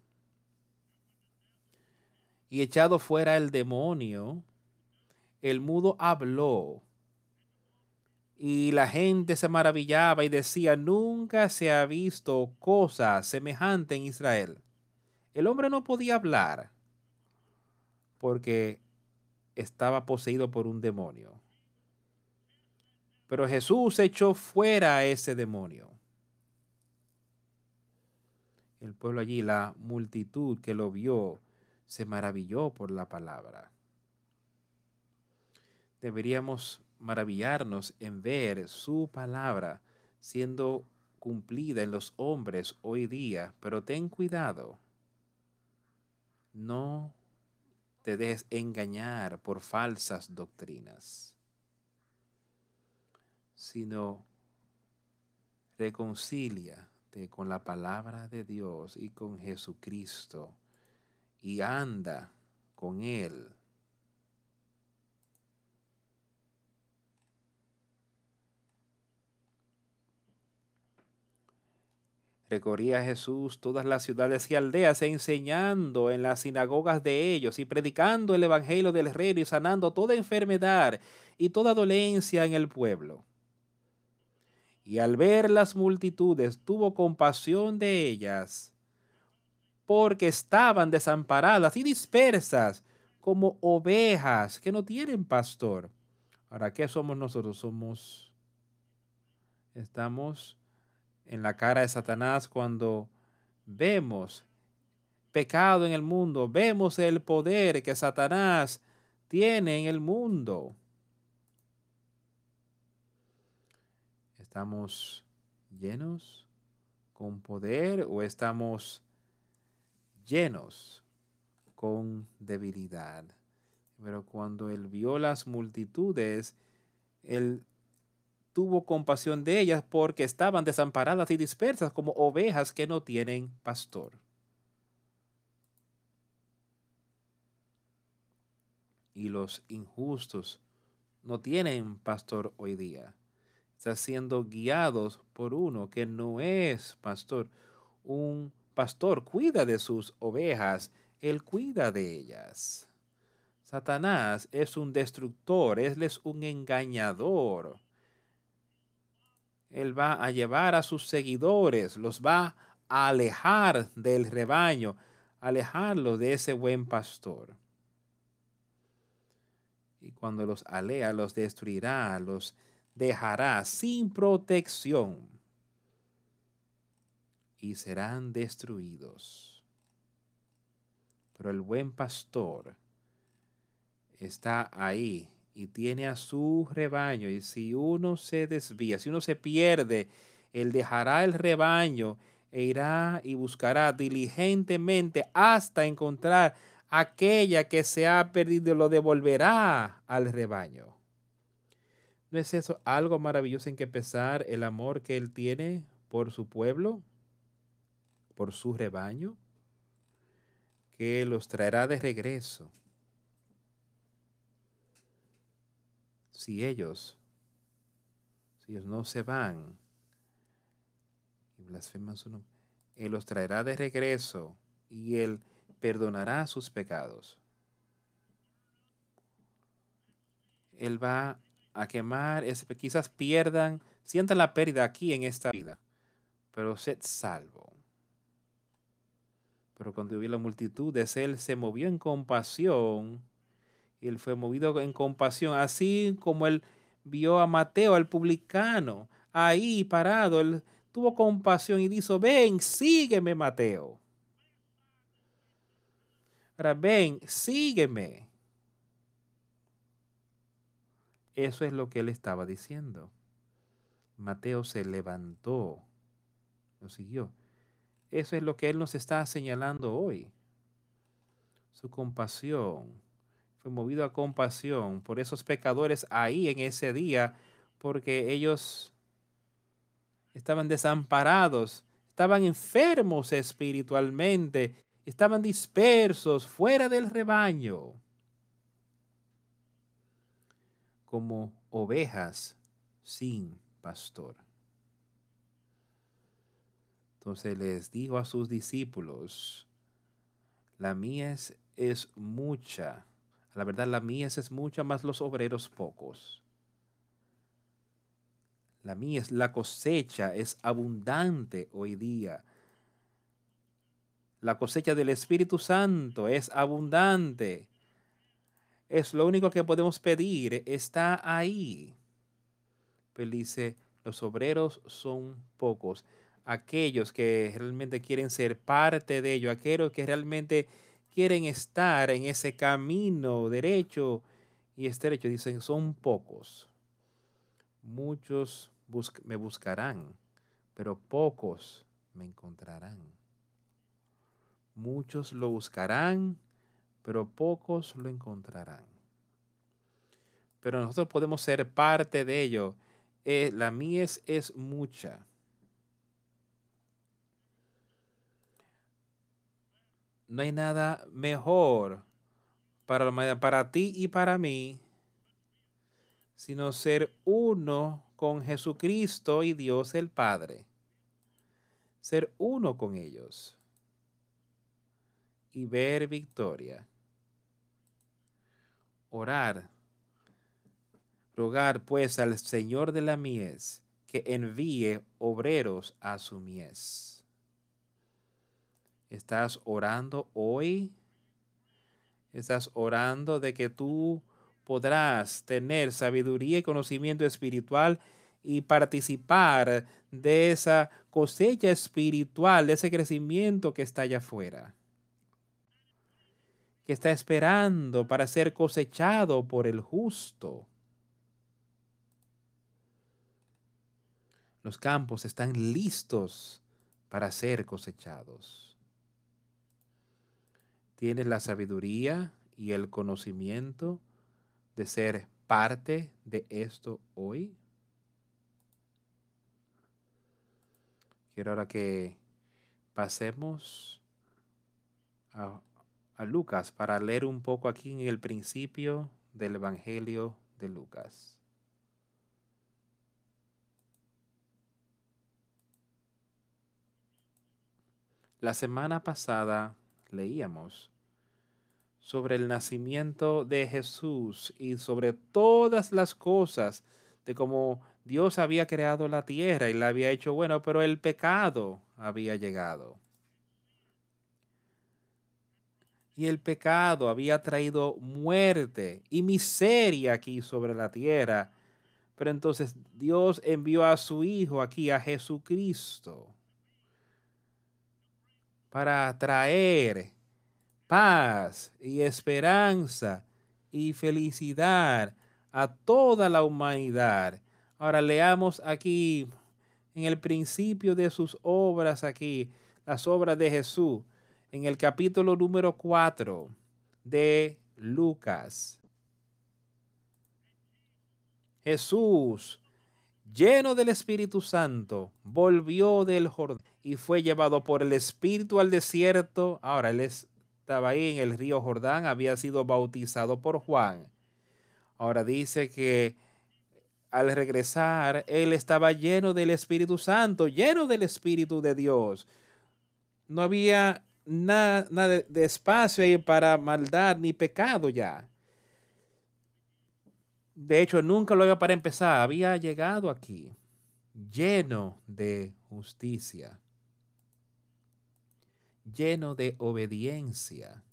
Y echado fuera el demonio, el mudo habló. Y la gente se maravillaba y decía, nunca se ha visto cosa semejante en Israel. El hombre no podía hablar porque estaba poseído por un demonio. Pero Jesús echó fuera a ese demonio. El pueblo allí, la multitud que lo vio, se maravilló por la palabra. Deberíamos maravillarnos en ver su palabra siendo cumplida en los hombres hoy día, pero ten cuidado. No te dejes engañar por falsas doctrinas, sino reconcíliate con la palabra de Dios y con Jesucristo y anda con Él Recorría Jesús todas las ciudades y aldeas, enseñando en las sinagogas de ellos y predicando el evangelio del reino y sanando toda enfermedad y toda dolencia en el pueblo. Y al ver las multitudes, tuvo compasión de ellas, porque estaban desamparadas y dispersas como ovejas que no tienen pastor. Ahora, ¿qué somos nosotros? Somos, estamos en la cara de Satanás cuando vemos pecado en el mundo, vemos el poder que Satanás tiene en el mundo. ¿Estamos llenos con poder o estamos llenos con debilidad? Pero cuando él vio las multitudes, él tuvo compasión de ellas porque estaban desamparadas y dispersas como ovejas que no tienen pastor. Y los injustos no tienen pastor hoy día. Están siendo guiados por uno que no es pastor. Un pastor cuida de sus ovejas, él cuida de ellas. Satanás es un destructor, él es un engañador él va a llevar a sus seguidores, los va a alejar del rebaño, alejarlos de ese buen pastor. Y cuando los alea, los destruirá, los dejará sin protección y serán destruidos. Pero el buen pastor está ahí y tiene a su rebaño. Y si uno se desvía, si uno se pierde, él dejará el rebaño e irá y buscará diligentemente hasta encontrar aquella que se ha perdido, lo devolverá al rebaño. ¿No es eso algo maravilloso en que pesar el amor que Él tiene por su pueblo, por su rebaño, que los traerá de regreso? Si ellos, si ellos no se van y blasfeman su nombre, Él los traerá de regreso y Él perdonará sus pecados. Él va a quemar, quizás pierdan, sientan la pérdida aquí en esta vida, pero sed salvo. Pero cuando vio la multitud, Él se movió en compasión, y él fue movido en compasión, así como él vio a Mateo, al publicano, ahí parado, él tuvo compasión y dijo, ven, sígueme, Mateo. Ahora, ven, sígueme. Eso es lo que él estaba diciendo. Mateo se levantó, lo siguió. Eso es lo que él nos está señalando hoy. Su compasión. Fue movido a compasión por esos pecadores ahí en ese día, porque ellos estaban desamparados, estaban enfermos espiritualmente, estaban dispersos fuera del rebaño. como ovejas sin pastor. Entonces les dijo a sus discípulos, la mies es mucha. La verdad, la mies es mucha, más los obreros pocos. La mies, la cosecha es abundante hoy día. La cosecha del Espíritu Santo es abundante es lo único que podemos pedir, está ahí. Pero dice, los obreros son pocos. Aquellos que realmente quieren ser parte de ello, aquellos que realmente quieren estar en ese camino derecho y estrecho, dicen, son pocos. Muchos me buscarán, pero pocos me encontrarán. Muchos lo buscarán, pero pocos lo encontrarán. Pero nosotros podemos ser parte de ello. Eh, la mies es mucha. No hay nada mejor para, para ti y para mí, sino ser uno con Jesucristo y Dios el Padre. Ser uno con ellos y ver victoria orar. Rogar pues al Señor de la mies que envíe obreros a su mies. ¿Estás orando hoy? ¿Estás orando de que tú podrás tener sabiduría y conocimiento espiritual y participar de esa cosecha espiritual, de ese crecimiento que está allá afuera? que está esperando para ser cosechado por el justo. Los campos están listos para ser cosechados. ¿Tienes la sabiduría y el conocimiento de ser parte de esto hoy? Quiero ahora que pasemos a a Lucas para leer un poco aquí en el principio del Evangelio de Lucas. La semana pasada leíamos sobre el nacimiento de Jesús y sobre todas las cosas de cómo Dios había creado la tierra y la había hecho bueno, pero el pecado había llegado. y el pecado había traído muerte y miseria aquí sobre la tierra. Pero entonces Dios envió a su Hijo aquí, a Jesucristo, para traer paz y esperanza y felicidad a toda la humanidad. Ahora leamos aquí en el principio de sus obras aquí, las obras de Jesús, en el capítulo número 4 de Lucas. Jesús, lleno del Espíritu Santo, volvió del Jordán y fue llevado por el Espíritu al desierto. Ahora él estaba ahí en el río Jordán, había sido bautizado por Juan. Ahora dice que al regresar, él estaba lleno del Espíritu Santo, lleno del Espíritu de Dios. No había nada, de espacio ahí para maldad ni pecado ya. De hecho, nunca lo había para empezar. Había llegado aquí lleno de justicia, lleno de obediencia.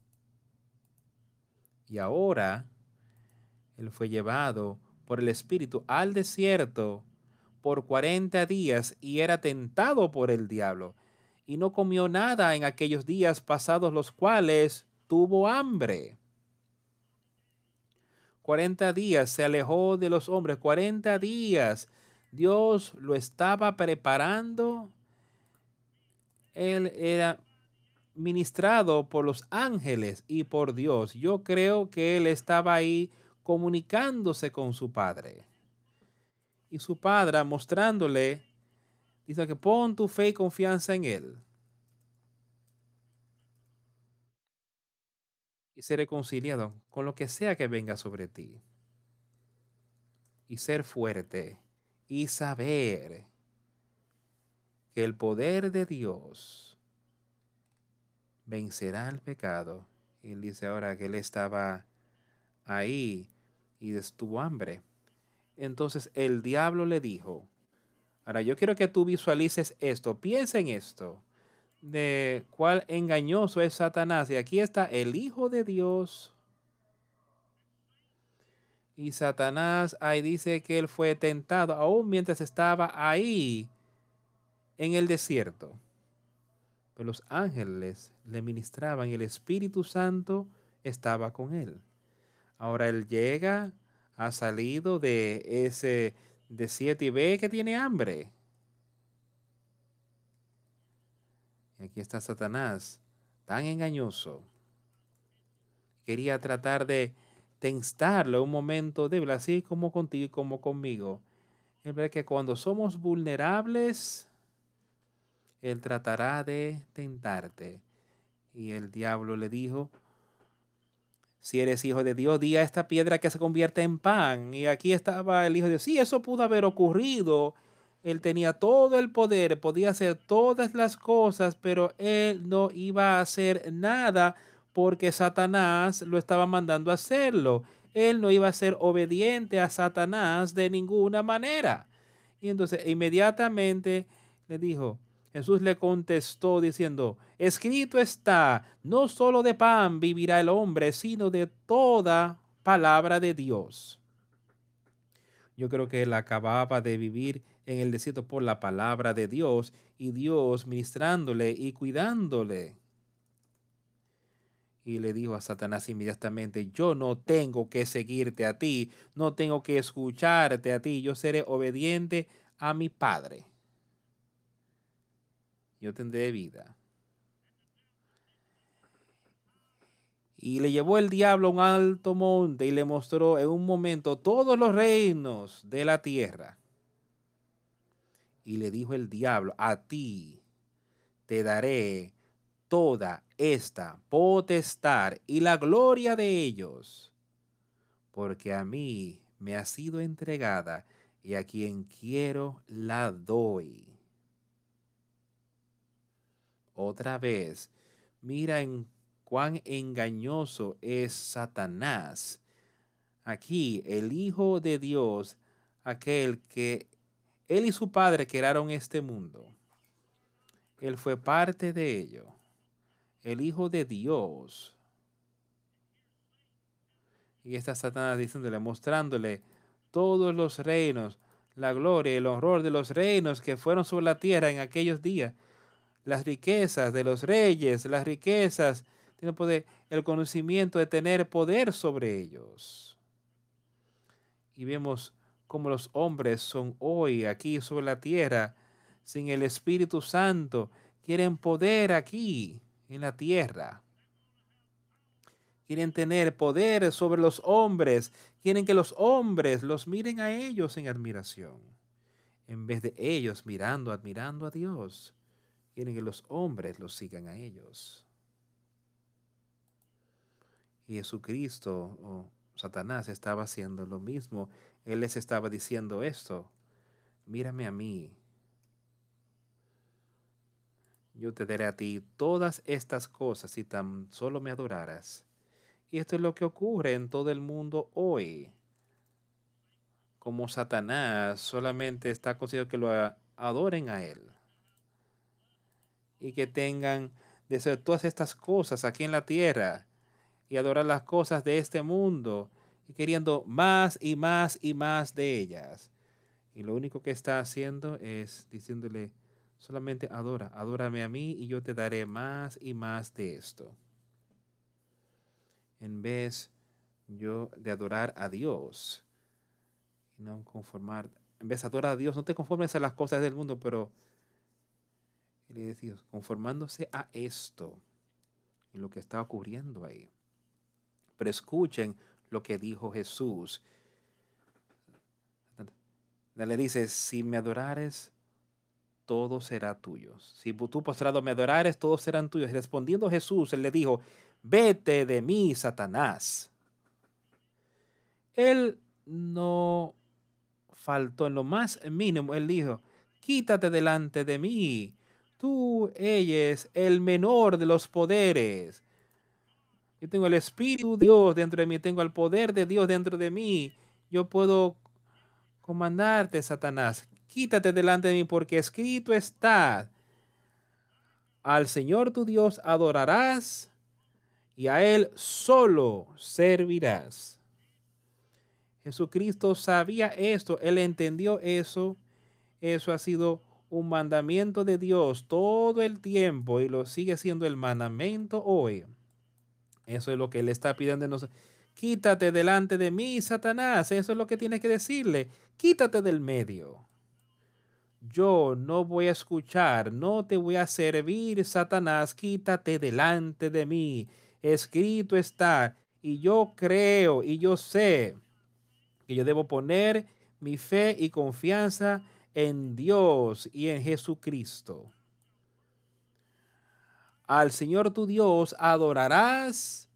Y ahora él fue llevado por el Espíritu al desierto por cuarenta días y era tentado por el diablo. Y no comió nada en aquellos días pasados los cuales tuvo hambre. Cuarenta días se alejó de los hombres. Cuarenta días Dios lo estaba preparando. Él era ministrado por los ángeles y por Dios. Yo creo que él estaba ahí comunicándose con su padre. Y su padre mostrándole, dice que pon tu fe y confianza en él. Y ser reconciliado con lo que sea que venga sobre ti. Y ser fuerte y saber que el poder de Dios vencerá el pecado. Y él dice ahora que él estaba ahí y estuvo hambre. Entonces el diablo le dijo, ahora yo quiero que tú visualices esto, piensa en esto, de cuál engañoso es Satanás. Y aquí está el Hijo de Dios. Y Satanás ahí dice que él fue tentado aún mientras estaba ahí en el desierto. Pero los ángeles le ministraban y el Espíritu Santo estaba con él. Ahora él llega, ha salido de ese desierto y ve que tiene hambre. Aquí está Satanás, tan engañoso. Quería tratar de tenstarlo un momento débil, así como contigo y como conmigo. Es verdad que cuando somos vulnerables, Él tratará de tentarte. Y el diablo le dijo, si eres hijo de Dios, di a esta piedra que se convierte en pan. Y aquí estaba el hijo de Dios. Sí, eso pudo haber ocurrido. Él tenía todo el poder, podía hacer todas las cosas, pero él no iba a hacer nada porque Satanás lo estaba mandando a hacerlo. Él no iba a ser obediente a Satanás de ninguna manera. Y entonces inmediatamente le dijo, Jesús le contestó diciendo, escrito está, no solo de pan vivirá el hombre, sino de toda palabra de Dios. Yo creo que él acababa de vivir en el desierto por la palabra de Dios y Dios ministrándole y cuidándole. Y le dijo a Satanás inmediatamente, yo no tengo que seguirte a ti, no tengo que escucharte a ti, yo seré obediente a mi Padre yo tendré vida. Y le llevó el diablo a un alto monte y le mostró en un momento todos los reinos de la tierra. Y le dijo el diablo, a ti te daré toda esta potestad y la gloria de ellos, porque a mí me ha sido entregada y a quien quiero la doy otra vez. Mira en cuán engañoso es Satanás. Aquí el Hijo de Dios, aquel que él y su padre crearon este mundo. Él fue parte de ello. El Hijo de Dios Y está Satanás diciéndole, mostrándole todos los reinos, la gloria y el horror de los reinos que fueron sobre la tierra en aquellos días, las riquezas de los reyes, las riquezas, el conocimiento de tener poder sobre ellos. Y vemos cómo los hombres son hoy aquí sobre la tierra, sin el Espíritu Santo, quieren poder aquí en la tierra. Quieren tener poder sobre los hombres. Quieren que los hombres los miren a ellos en admiración. En vez de ellos mirando, admirando a Dios. Quieren que los hombres los sigan a ellos. Y Jesucristo o Satanás estaba haciendo lo mismo. Él les estaba diciendo esto. Mírame a mí, yo te daré a ti todas estas cosas si tan solo me adoraras. Y esto es lo que ocurre en todo el mundo hoy. Como Satanás solamente está consiguiendo que lo adoren a él. Y que tengan de todas estas cosas aquí en la tierra y adorar las cosas de este mundo y queriendo más y más y más de ellas. Y lo único que está haciendo es diciéndole, Solamente adora, adórame a mí y yo te daré más y más de esto. En vez yo de adorar a Dios y no conformar, en vez de adorar a Dios, no te conformes a las cosas del mundo, pero le Dios, conformándose a esto y lo que está ocurriendo ahí. Pero escuchen lo que dijo Jesús. Le dice, si me adorares, todo será tuyo. Si tú postrado me adorares, todos serán tuyos. Respondiendo Jesús, él le dijo, vete de mí, Satanás. Él no faltó en lo más mínimo. Él dijo, quítate delante de mí. Tú eres el menor de los poderes. Yo tengo el Espíritu de Dios dentro de mí, tengo el poder de Dios dentro de mí. Yo puedo comandarte, Satanás quítate delante de mí, porque escrito está, al Señor tu Dios adorarás y a Él solo servirás. Jesucristo sabía esto, Él entendió eso, eso ha sido un mandamiento de Dios todo el tiempo y lo sigue siendo el mandamiento hoy. Eso es lo que Él está pidiendo de nosotros. Quítate delante de mí, Satanás. Eso es lo que tiene que decirle. Quítate del medio yo no voy a escuchar, no te voy a servir, Satanás, quítate delante de mí. Escrito está, y yo creo y yo sé que yo debo poner mi fe y confianza en Dios y en Jesucristo. Al Señor tu Dios adorarás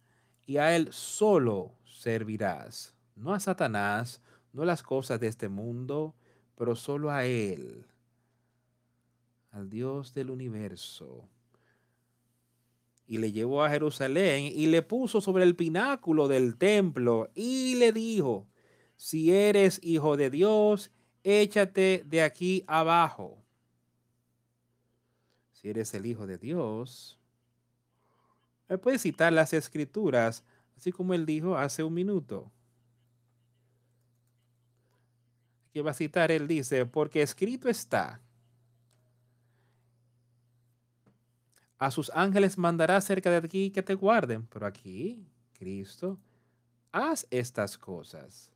y a Él solo servirás. No a Satanás, no a las cosas de este mundo, pero solo a Él al Dios del universo. Y le llevó a Jerusalén y le puso sobre el pináculo del templo y le dijo, si eres hijo de Dios, échate de aquí abajo. Si eres el hijo de Dios, me puedes citar las escrituras, así como él dijo hace un minuto. Que va a citar, él dice, porque escrito está, a sus ángeles mandará cerca de ti que te guarden. Pero aquí, Cristo, haz estas cosas.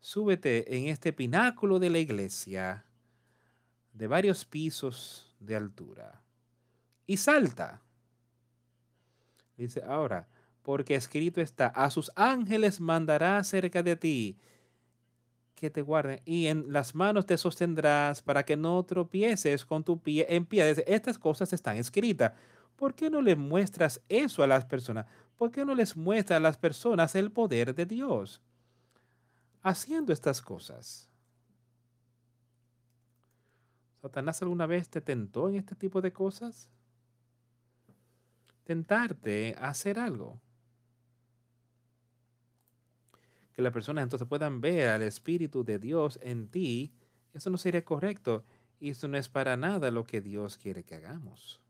Súbete en este pináculo de la iglesia de varios pisos de altura y salta. Dice ahora, porque escrito está, a sus ángeles mandará cerca de ti que te guarden y en las manos te sostendrás para que no tropieces con tu pie en pie. Estas cosas están escritas. ¿Por qué no le muestras eso a las personas? ¿Por qué no les muestras a las personas el poder de Dios? Haciendo estas cosas. ¿Satanás alguna vez te tentó en este tipo de cosas? Tentarte a hacer algo que las personas entonces puedan ver al Espíritu de Dios en ti, eso no sería correcto. Y eso no es para nada lo que Dios quiere que hagamos.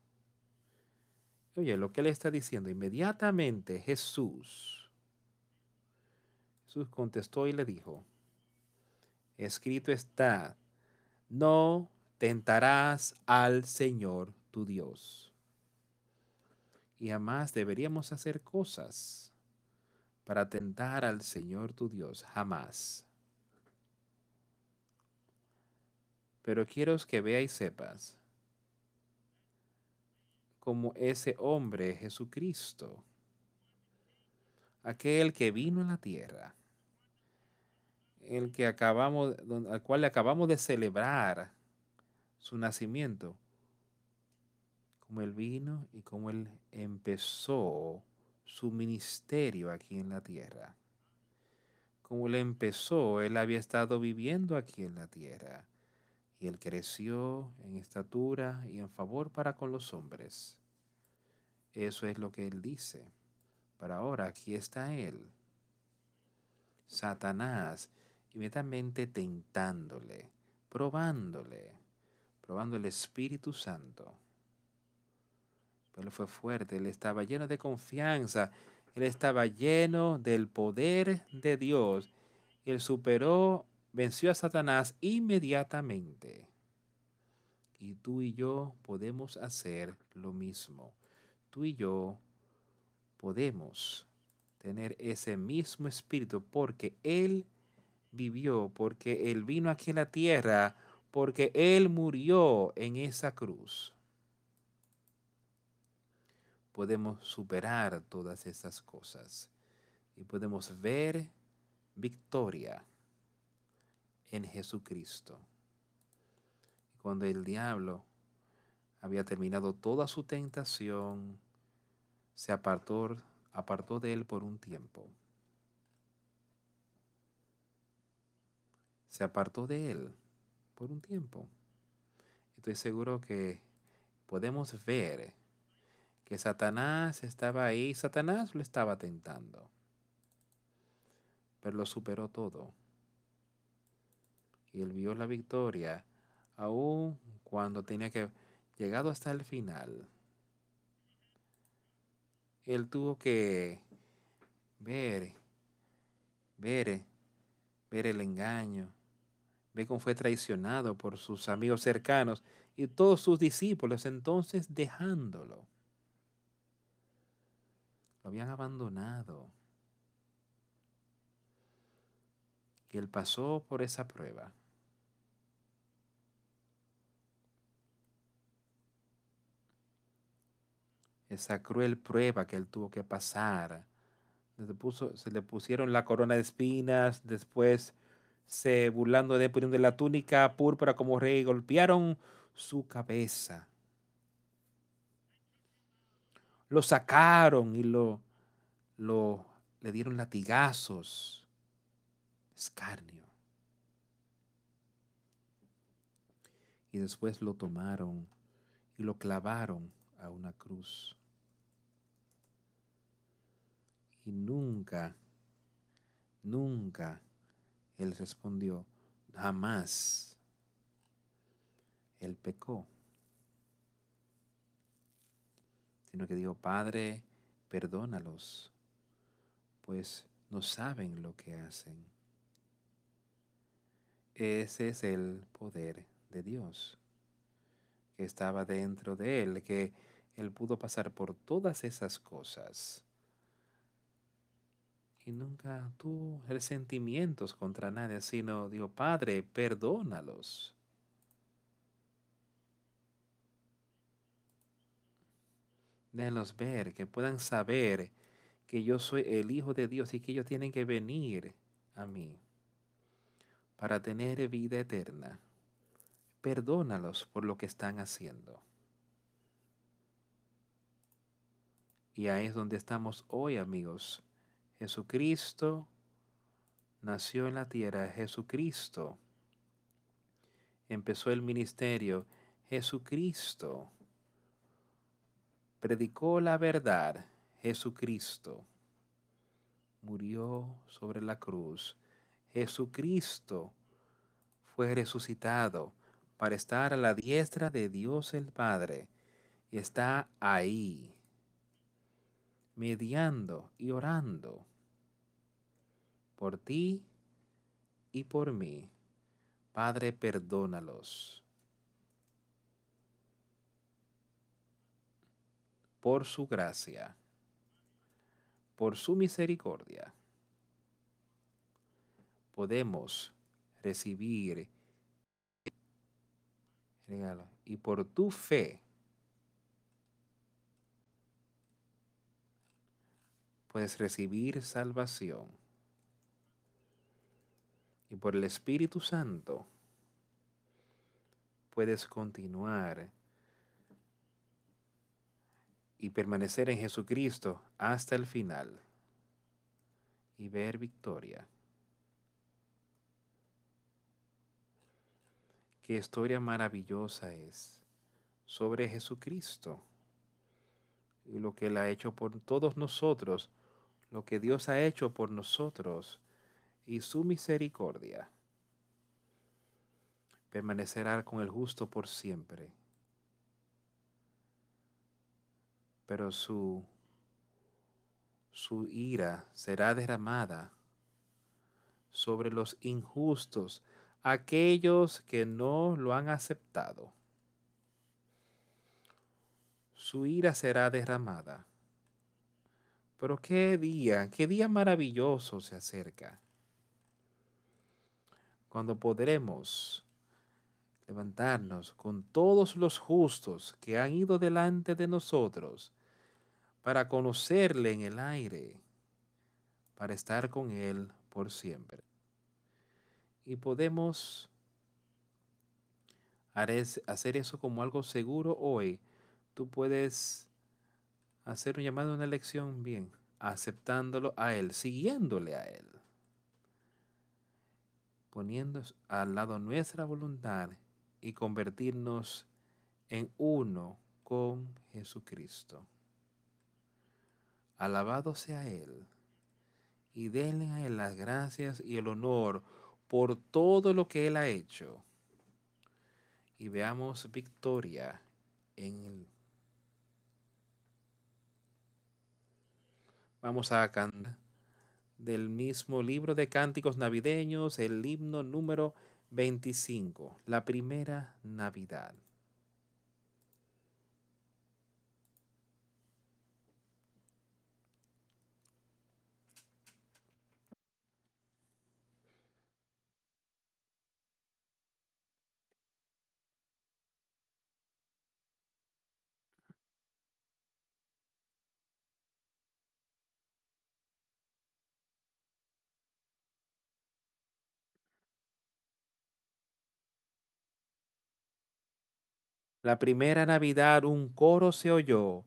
Oye, lo que le está diciendo inmediatamente Jesús, Jesús contestó y le dijo, escrito está, no tentarás al Señor tu Dios. Y además deberíamos hacer cosas para tentar al Señor tu Dios, jamás. Pero quiero que veas y sepas como ese hombre Jesucristo, aquel que vino a la tierra, el que acabamos, al cual le acabamos de celebrar su nacimiento, como él vino y como él empezó su ministerio aquí en la tierra. Como él empezó, él había estado viviendo aquí en la tierra y él creció en estatura y en favor para con los hombres. Eso es lo que él dice. Para ahora aquí está él. Satanás inmediatamente tentándole, probándole, probando el Espíritu Santo. Pero él fue fuerte, él estaba lleno de confianza, él estaba lleno del poder de Dios. Él superó, venció a Satanás inmediatamente. Y tú y yo podemos hacer lo mismo. Tú y yo podemos tener ese mismo espíritu porque Él vivió, porque Él vino aquí en la tierra, porque Él murió en esa cruz. Podemos superar todas esas cosas y podemos ver victoria en Jesucristo. Cuando el diablo había terminado toda su tentación, se apartó, apartó de él por un tiempo. se apartó de él por un tiempo. Estoy seguro que podemos ver que Satanás estaba ahí, Satanás lo estaba tentando, pero lo superó todo. Y él vio la victoria, aún cuando tenía que, llegado hasta el final, él tuvo que ver, ver, ver el engaño, Ve cómo fue traicionado por sus amigos cercanos y todos sus discípulos, entonces dejándolo. Lo habían abandonado. Y él pasó por esa prueba. Esa cruel prueba que él tuvo que pasar. se le pusieron la corona de espinas, después se burlando de poniendo la túnica púrpura como rey, golpearon su cabeza. Lo sacaron y lo, lo le dieron latigazos, escarnio. Y después lo tomaron y lo clavaron a una cruz. Y nunca, nunca él respondió, jamás. Él pecó. Sino que dijo, Padre, perdónalos, pues no saben lo que hacen. Ese es el poder de Dios que estaba dentro de él, que él pudo pasar por todas esas cosas y nunca tuvo resentimientos contra nadie, sino dijo, Padre, perdónalos. Déjenlos ver, que puedan saber que yo soy el Hijo de Dios y que ellos tienen que venir a mí para tener vida eterna. Perdónalos por lo que están haciendo. Y ahí es donde estamos hoy, amigos Jesucristo nació en la tierra, Jesucristo empezó el ministerio, Jesucristo predicó la verdad, Jesucristo murió sobre la cruz, Jesucristo fue resucitado para estar a la diestra de Dios el Padre y está ahí mediando y orando por ti y por mí. Padre, perdónalos. Por su gracia, por su misericordia, podemos recibir regalo. Y por tu fe, puedes recibir salvación. Y por el Espíritu Santo, puedes continuar y permanecer en Jesucristo hasta el final y ver victoria. Qué historia maravillosa es sobre Jesucristo y lo que Él ha hecho por todos nosotros, lo que Dios ha hecho por nosotros y su misericordia. Permanecerá con el justo por siempre. Pero su, su ira será derramada sobre los injustos aquellos que no lo han aceptado. Su ira será derramada. Pero qué día, qué día maravilloso se acerca. Cuando podremos levantarnos con todos los justos que han ido delante de nosotros para conocerle en el aire, para estar con Él por siempre y podemos hacer eso como algo seguro hoy. Tú puedes hacer un llamado a una elección bien, aceptándolo a Él, siguiéndole a Él, poniendo al lado nuestra voluntad y convertirnos en uno con Jesucristo. Alabado sea Él y denle a Él las gracias y el honor por todo lo que Él ha hecho. Y veamos victoria en Él. Vamos a cantar del mismo libro de cánticos navideños, el himno número 25, la primera Navidad. La primera Navidad un coro se oyó,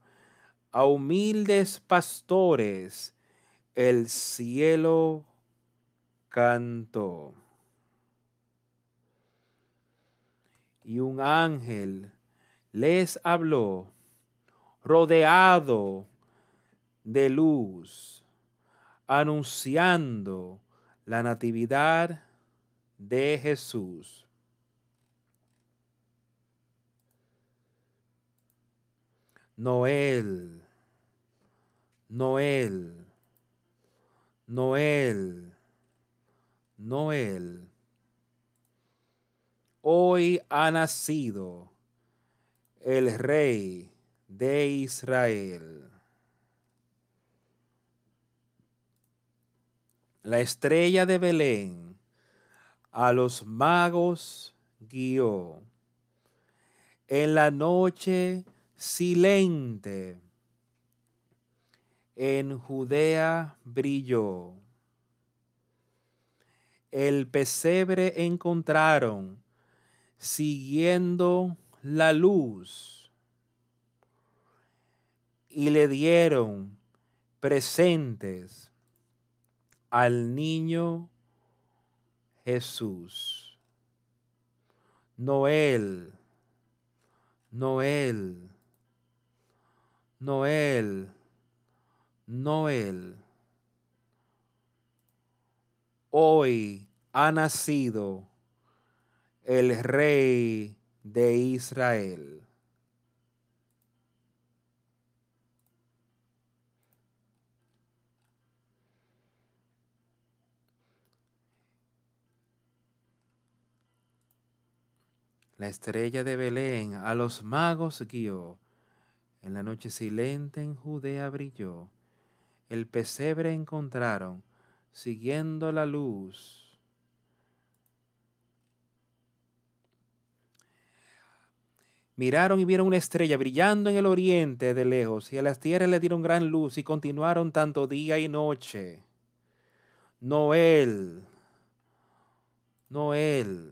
a humildes pastores el cielo cantó. Y un ángel les habló, rodeado de luz, anunciando la natividad de Jesús. Noel, Noel, Noel, Noel. Hoy ha nacido el rey de Israel. La estrella de Belén a los magos guió. En la noche silente en Judea brilló. El pesebre encontraron siguiendo la luz y le dieron presentes al niño Jesús. Noel, Noel. Noel, Noel, hoy ha nacido el rey de Israel. La estrella de Belén a los magos guió en la noche silente en Judea brilló. El pesebre encontraron, siguiendo la luz. Miraron y vieron una estrella brillando en el oriente de lejos, y a las tierras le dieron gran luz y continuaron tanto día y noche. Noel, Noel.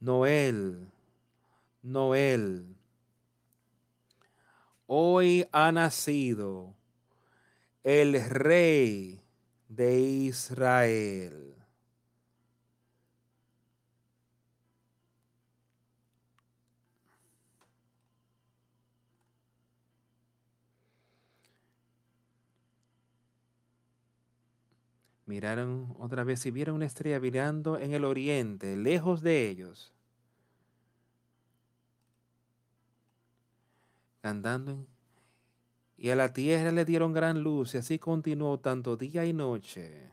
Noel, Noel. Hoy ha nacido el rey de Israel. Miraron otra vez y vieron una estrella brillando en el oriente, lejos de ellos. Andando y a la tierra le dieron gran luz y así continuó tanto día y noche.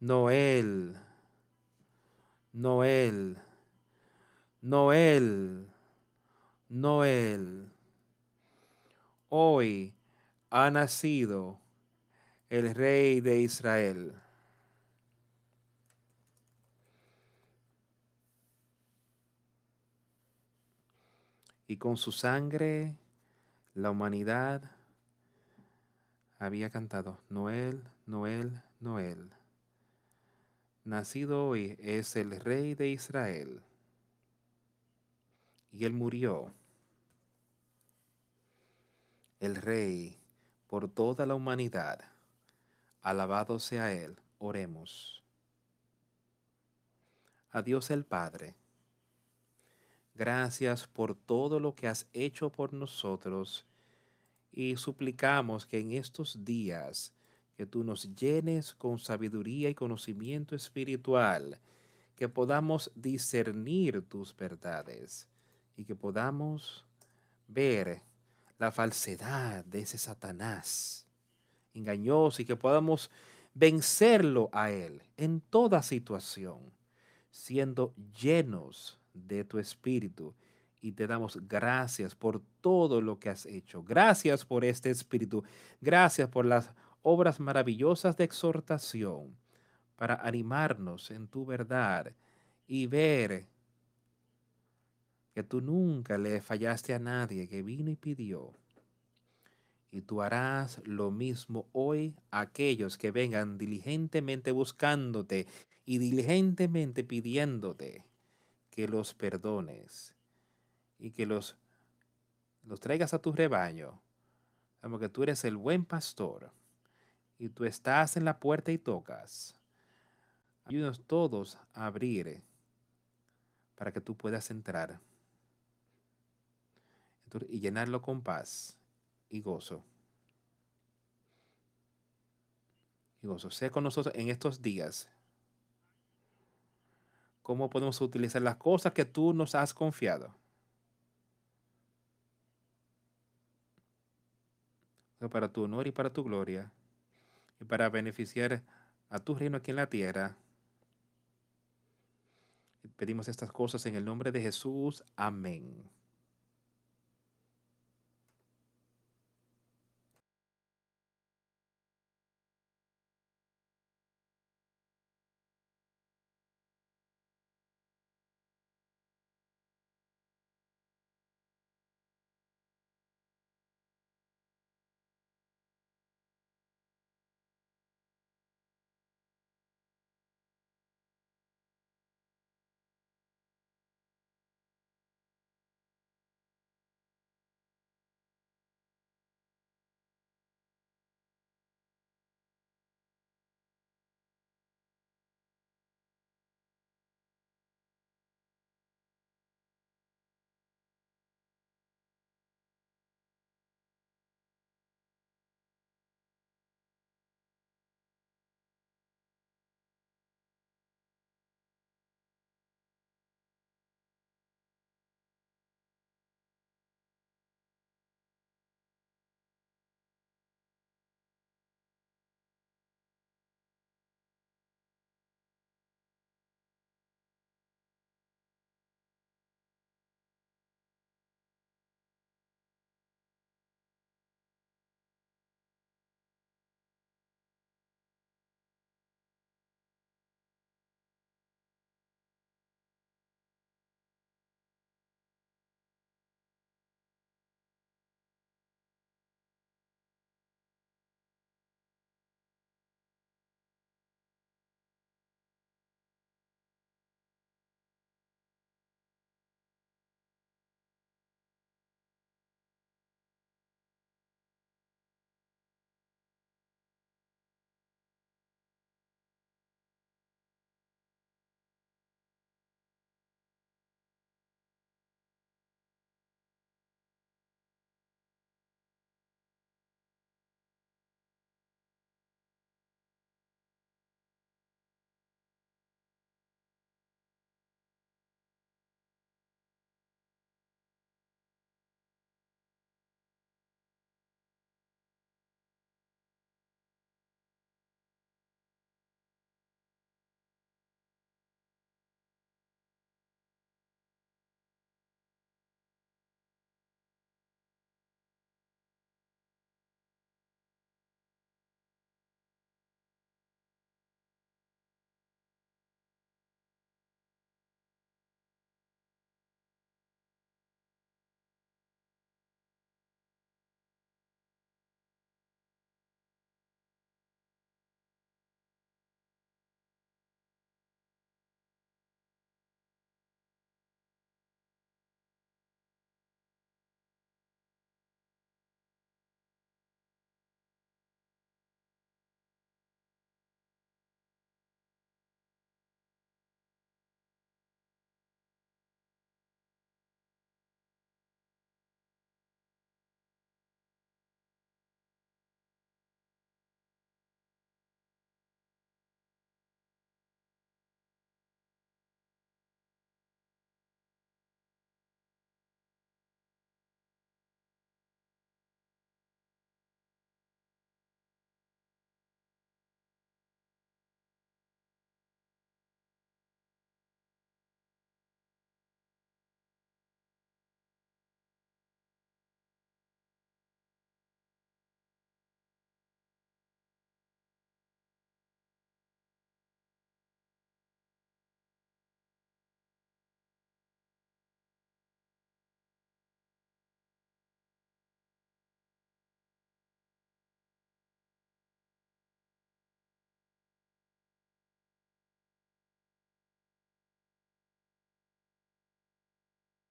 Noel, Noel, Noel. Noel. Hoy ha nacido el rey de Israel. Y con su sangre la humanidad había cantado, Noel, Noel, Noel. Nacido hoy es el rey de Israel y él murió. El Rey por toda la humanidad. Alabado sea Él. Oremos. A Dios el Padre. Gracias por todo lo que has hecho por nosotros y suplicamos que en estos días que tú nos llenes con sabiduría y conocimiento espiritual, que podamos discernir tus verdades y que podamos ver la falsedad de ese Satanás engañoso y que podamos vencerlo a él en toda situación, siendo llenos de tu espíritu. Y te damos gracias por todo lo que has hecho. Gracias por este espíritu. Gracias por las obras maravillosas de exhortación para animarnos en tu verdad y ver que tú nunca le fallaste a nadie que vino y pidió. Y tú harás lo mismo hoy a aquellos que vengan diligentemente buscándote y diligentemente pidiéndote que los perdones y que los, los traigas a tu rebaño. Porque tú eres el buen pastor y tú estás en la puerta y tocas. Ayúdanos todos a abrir para que tú puedas entrar y llenarlo con paz y gozo. Y gozo. Sea con nosotros en estos días. ¿Cómo podemos utilizar las cosas que tú nos has confiado? Para tu honor y para tu gloria. Y para beneficiar a tu reino aquí en la tierra. Pedimos estas cosas en el nombre de Jesús. Amén.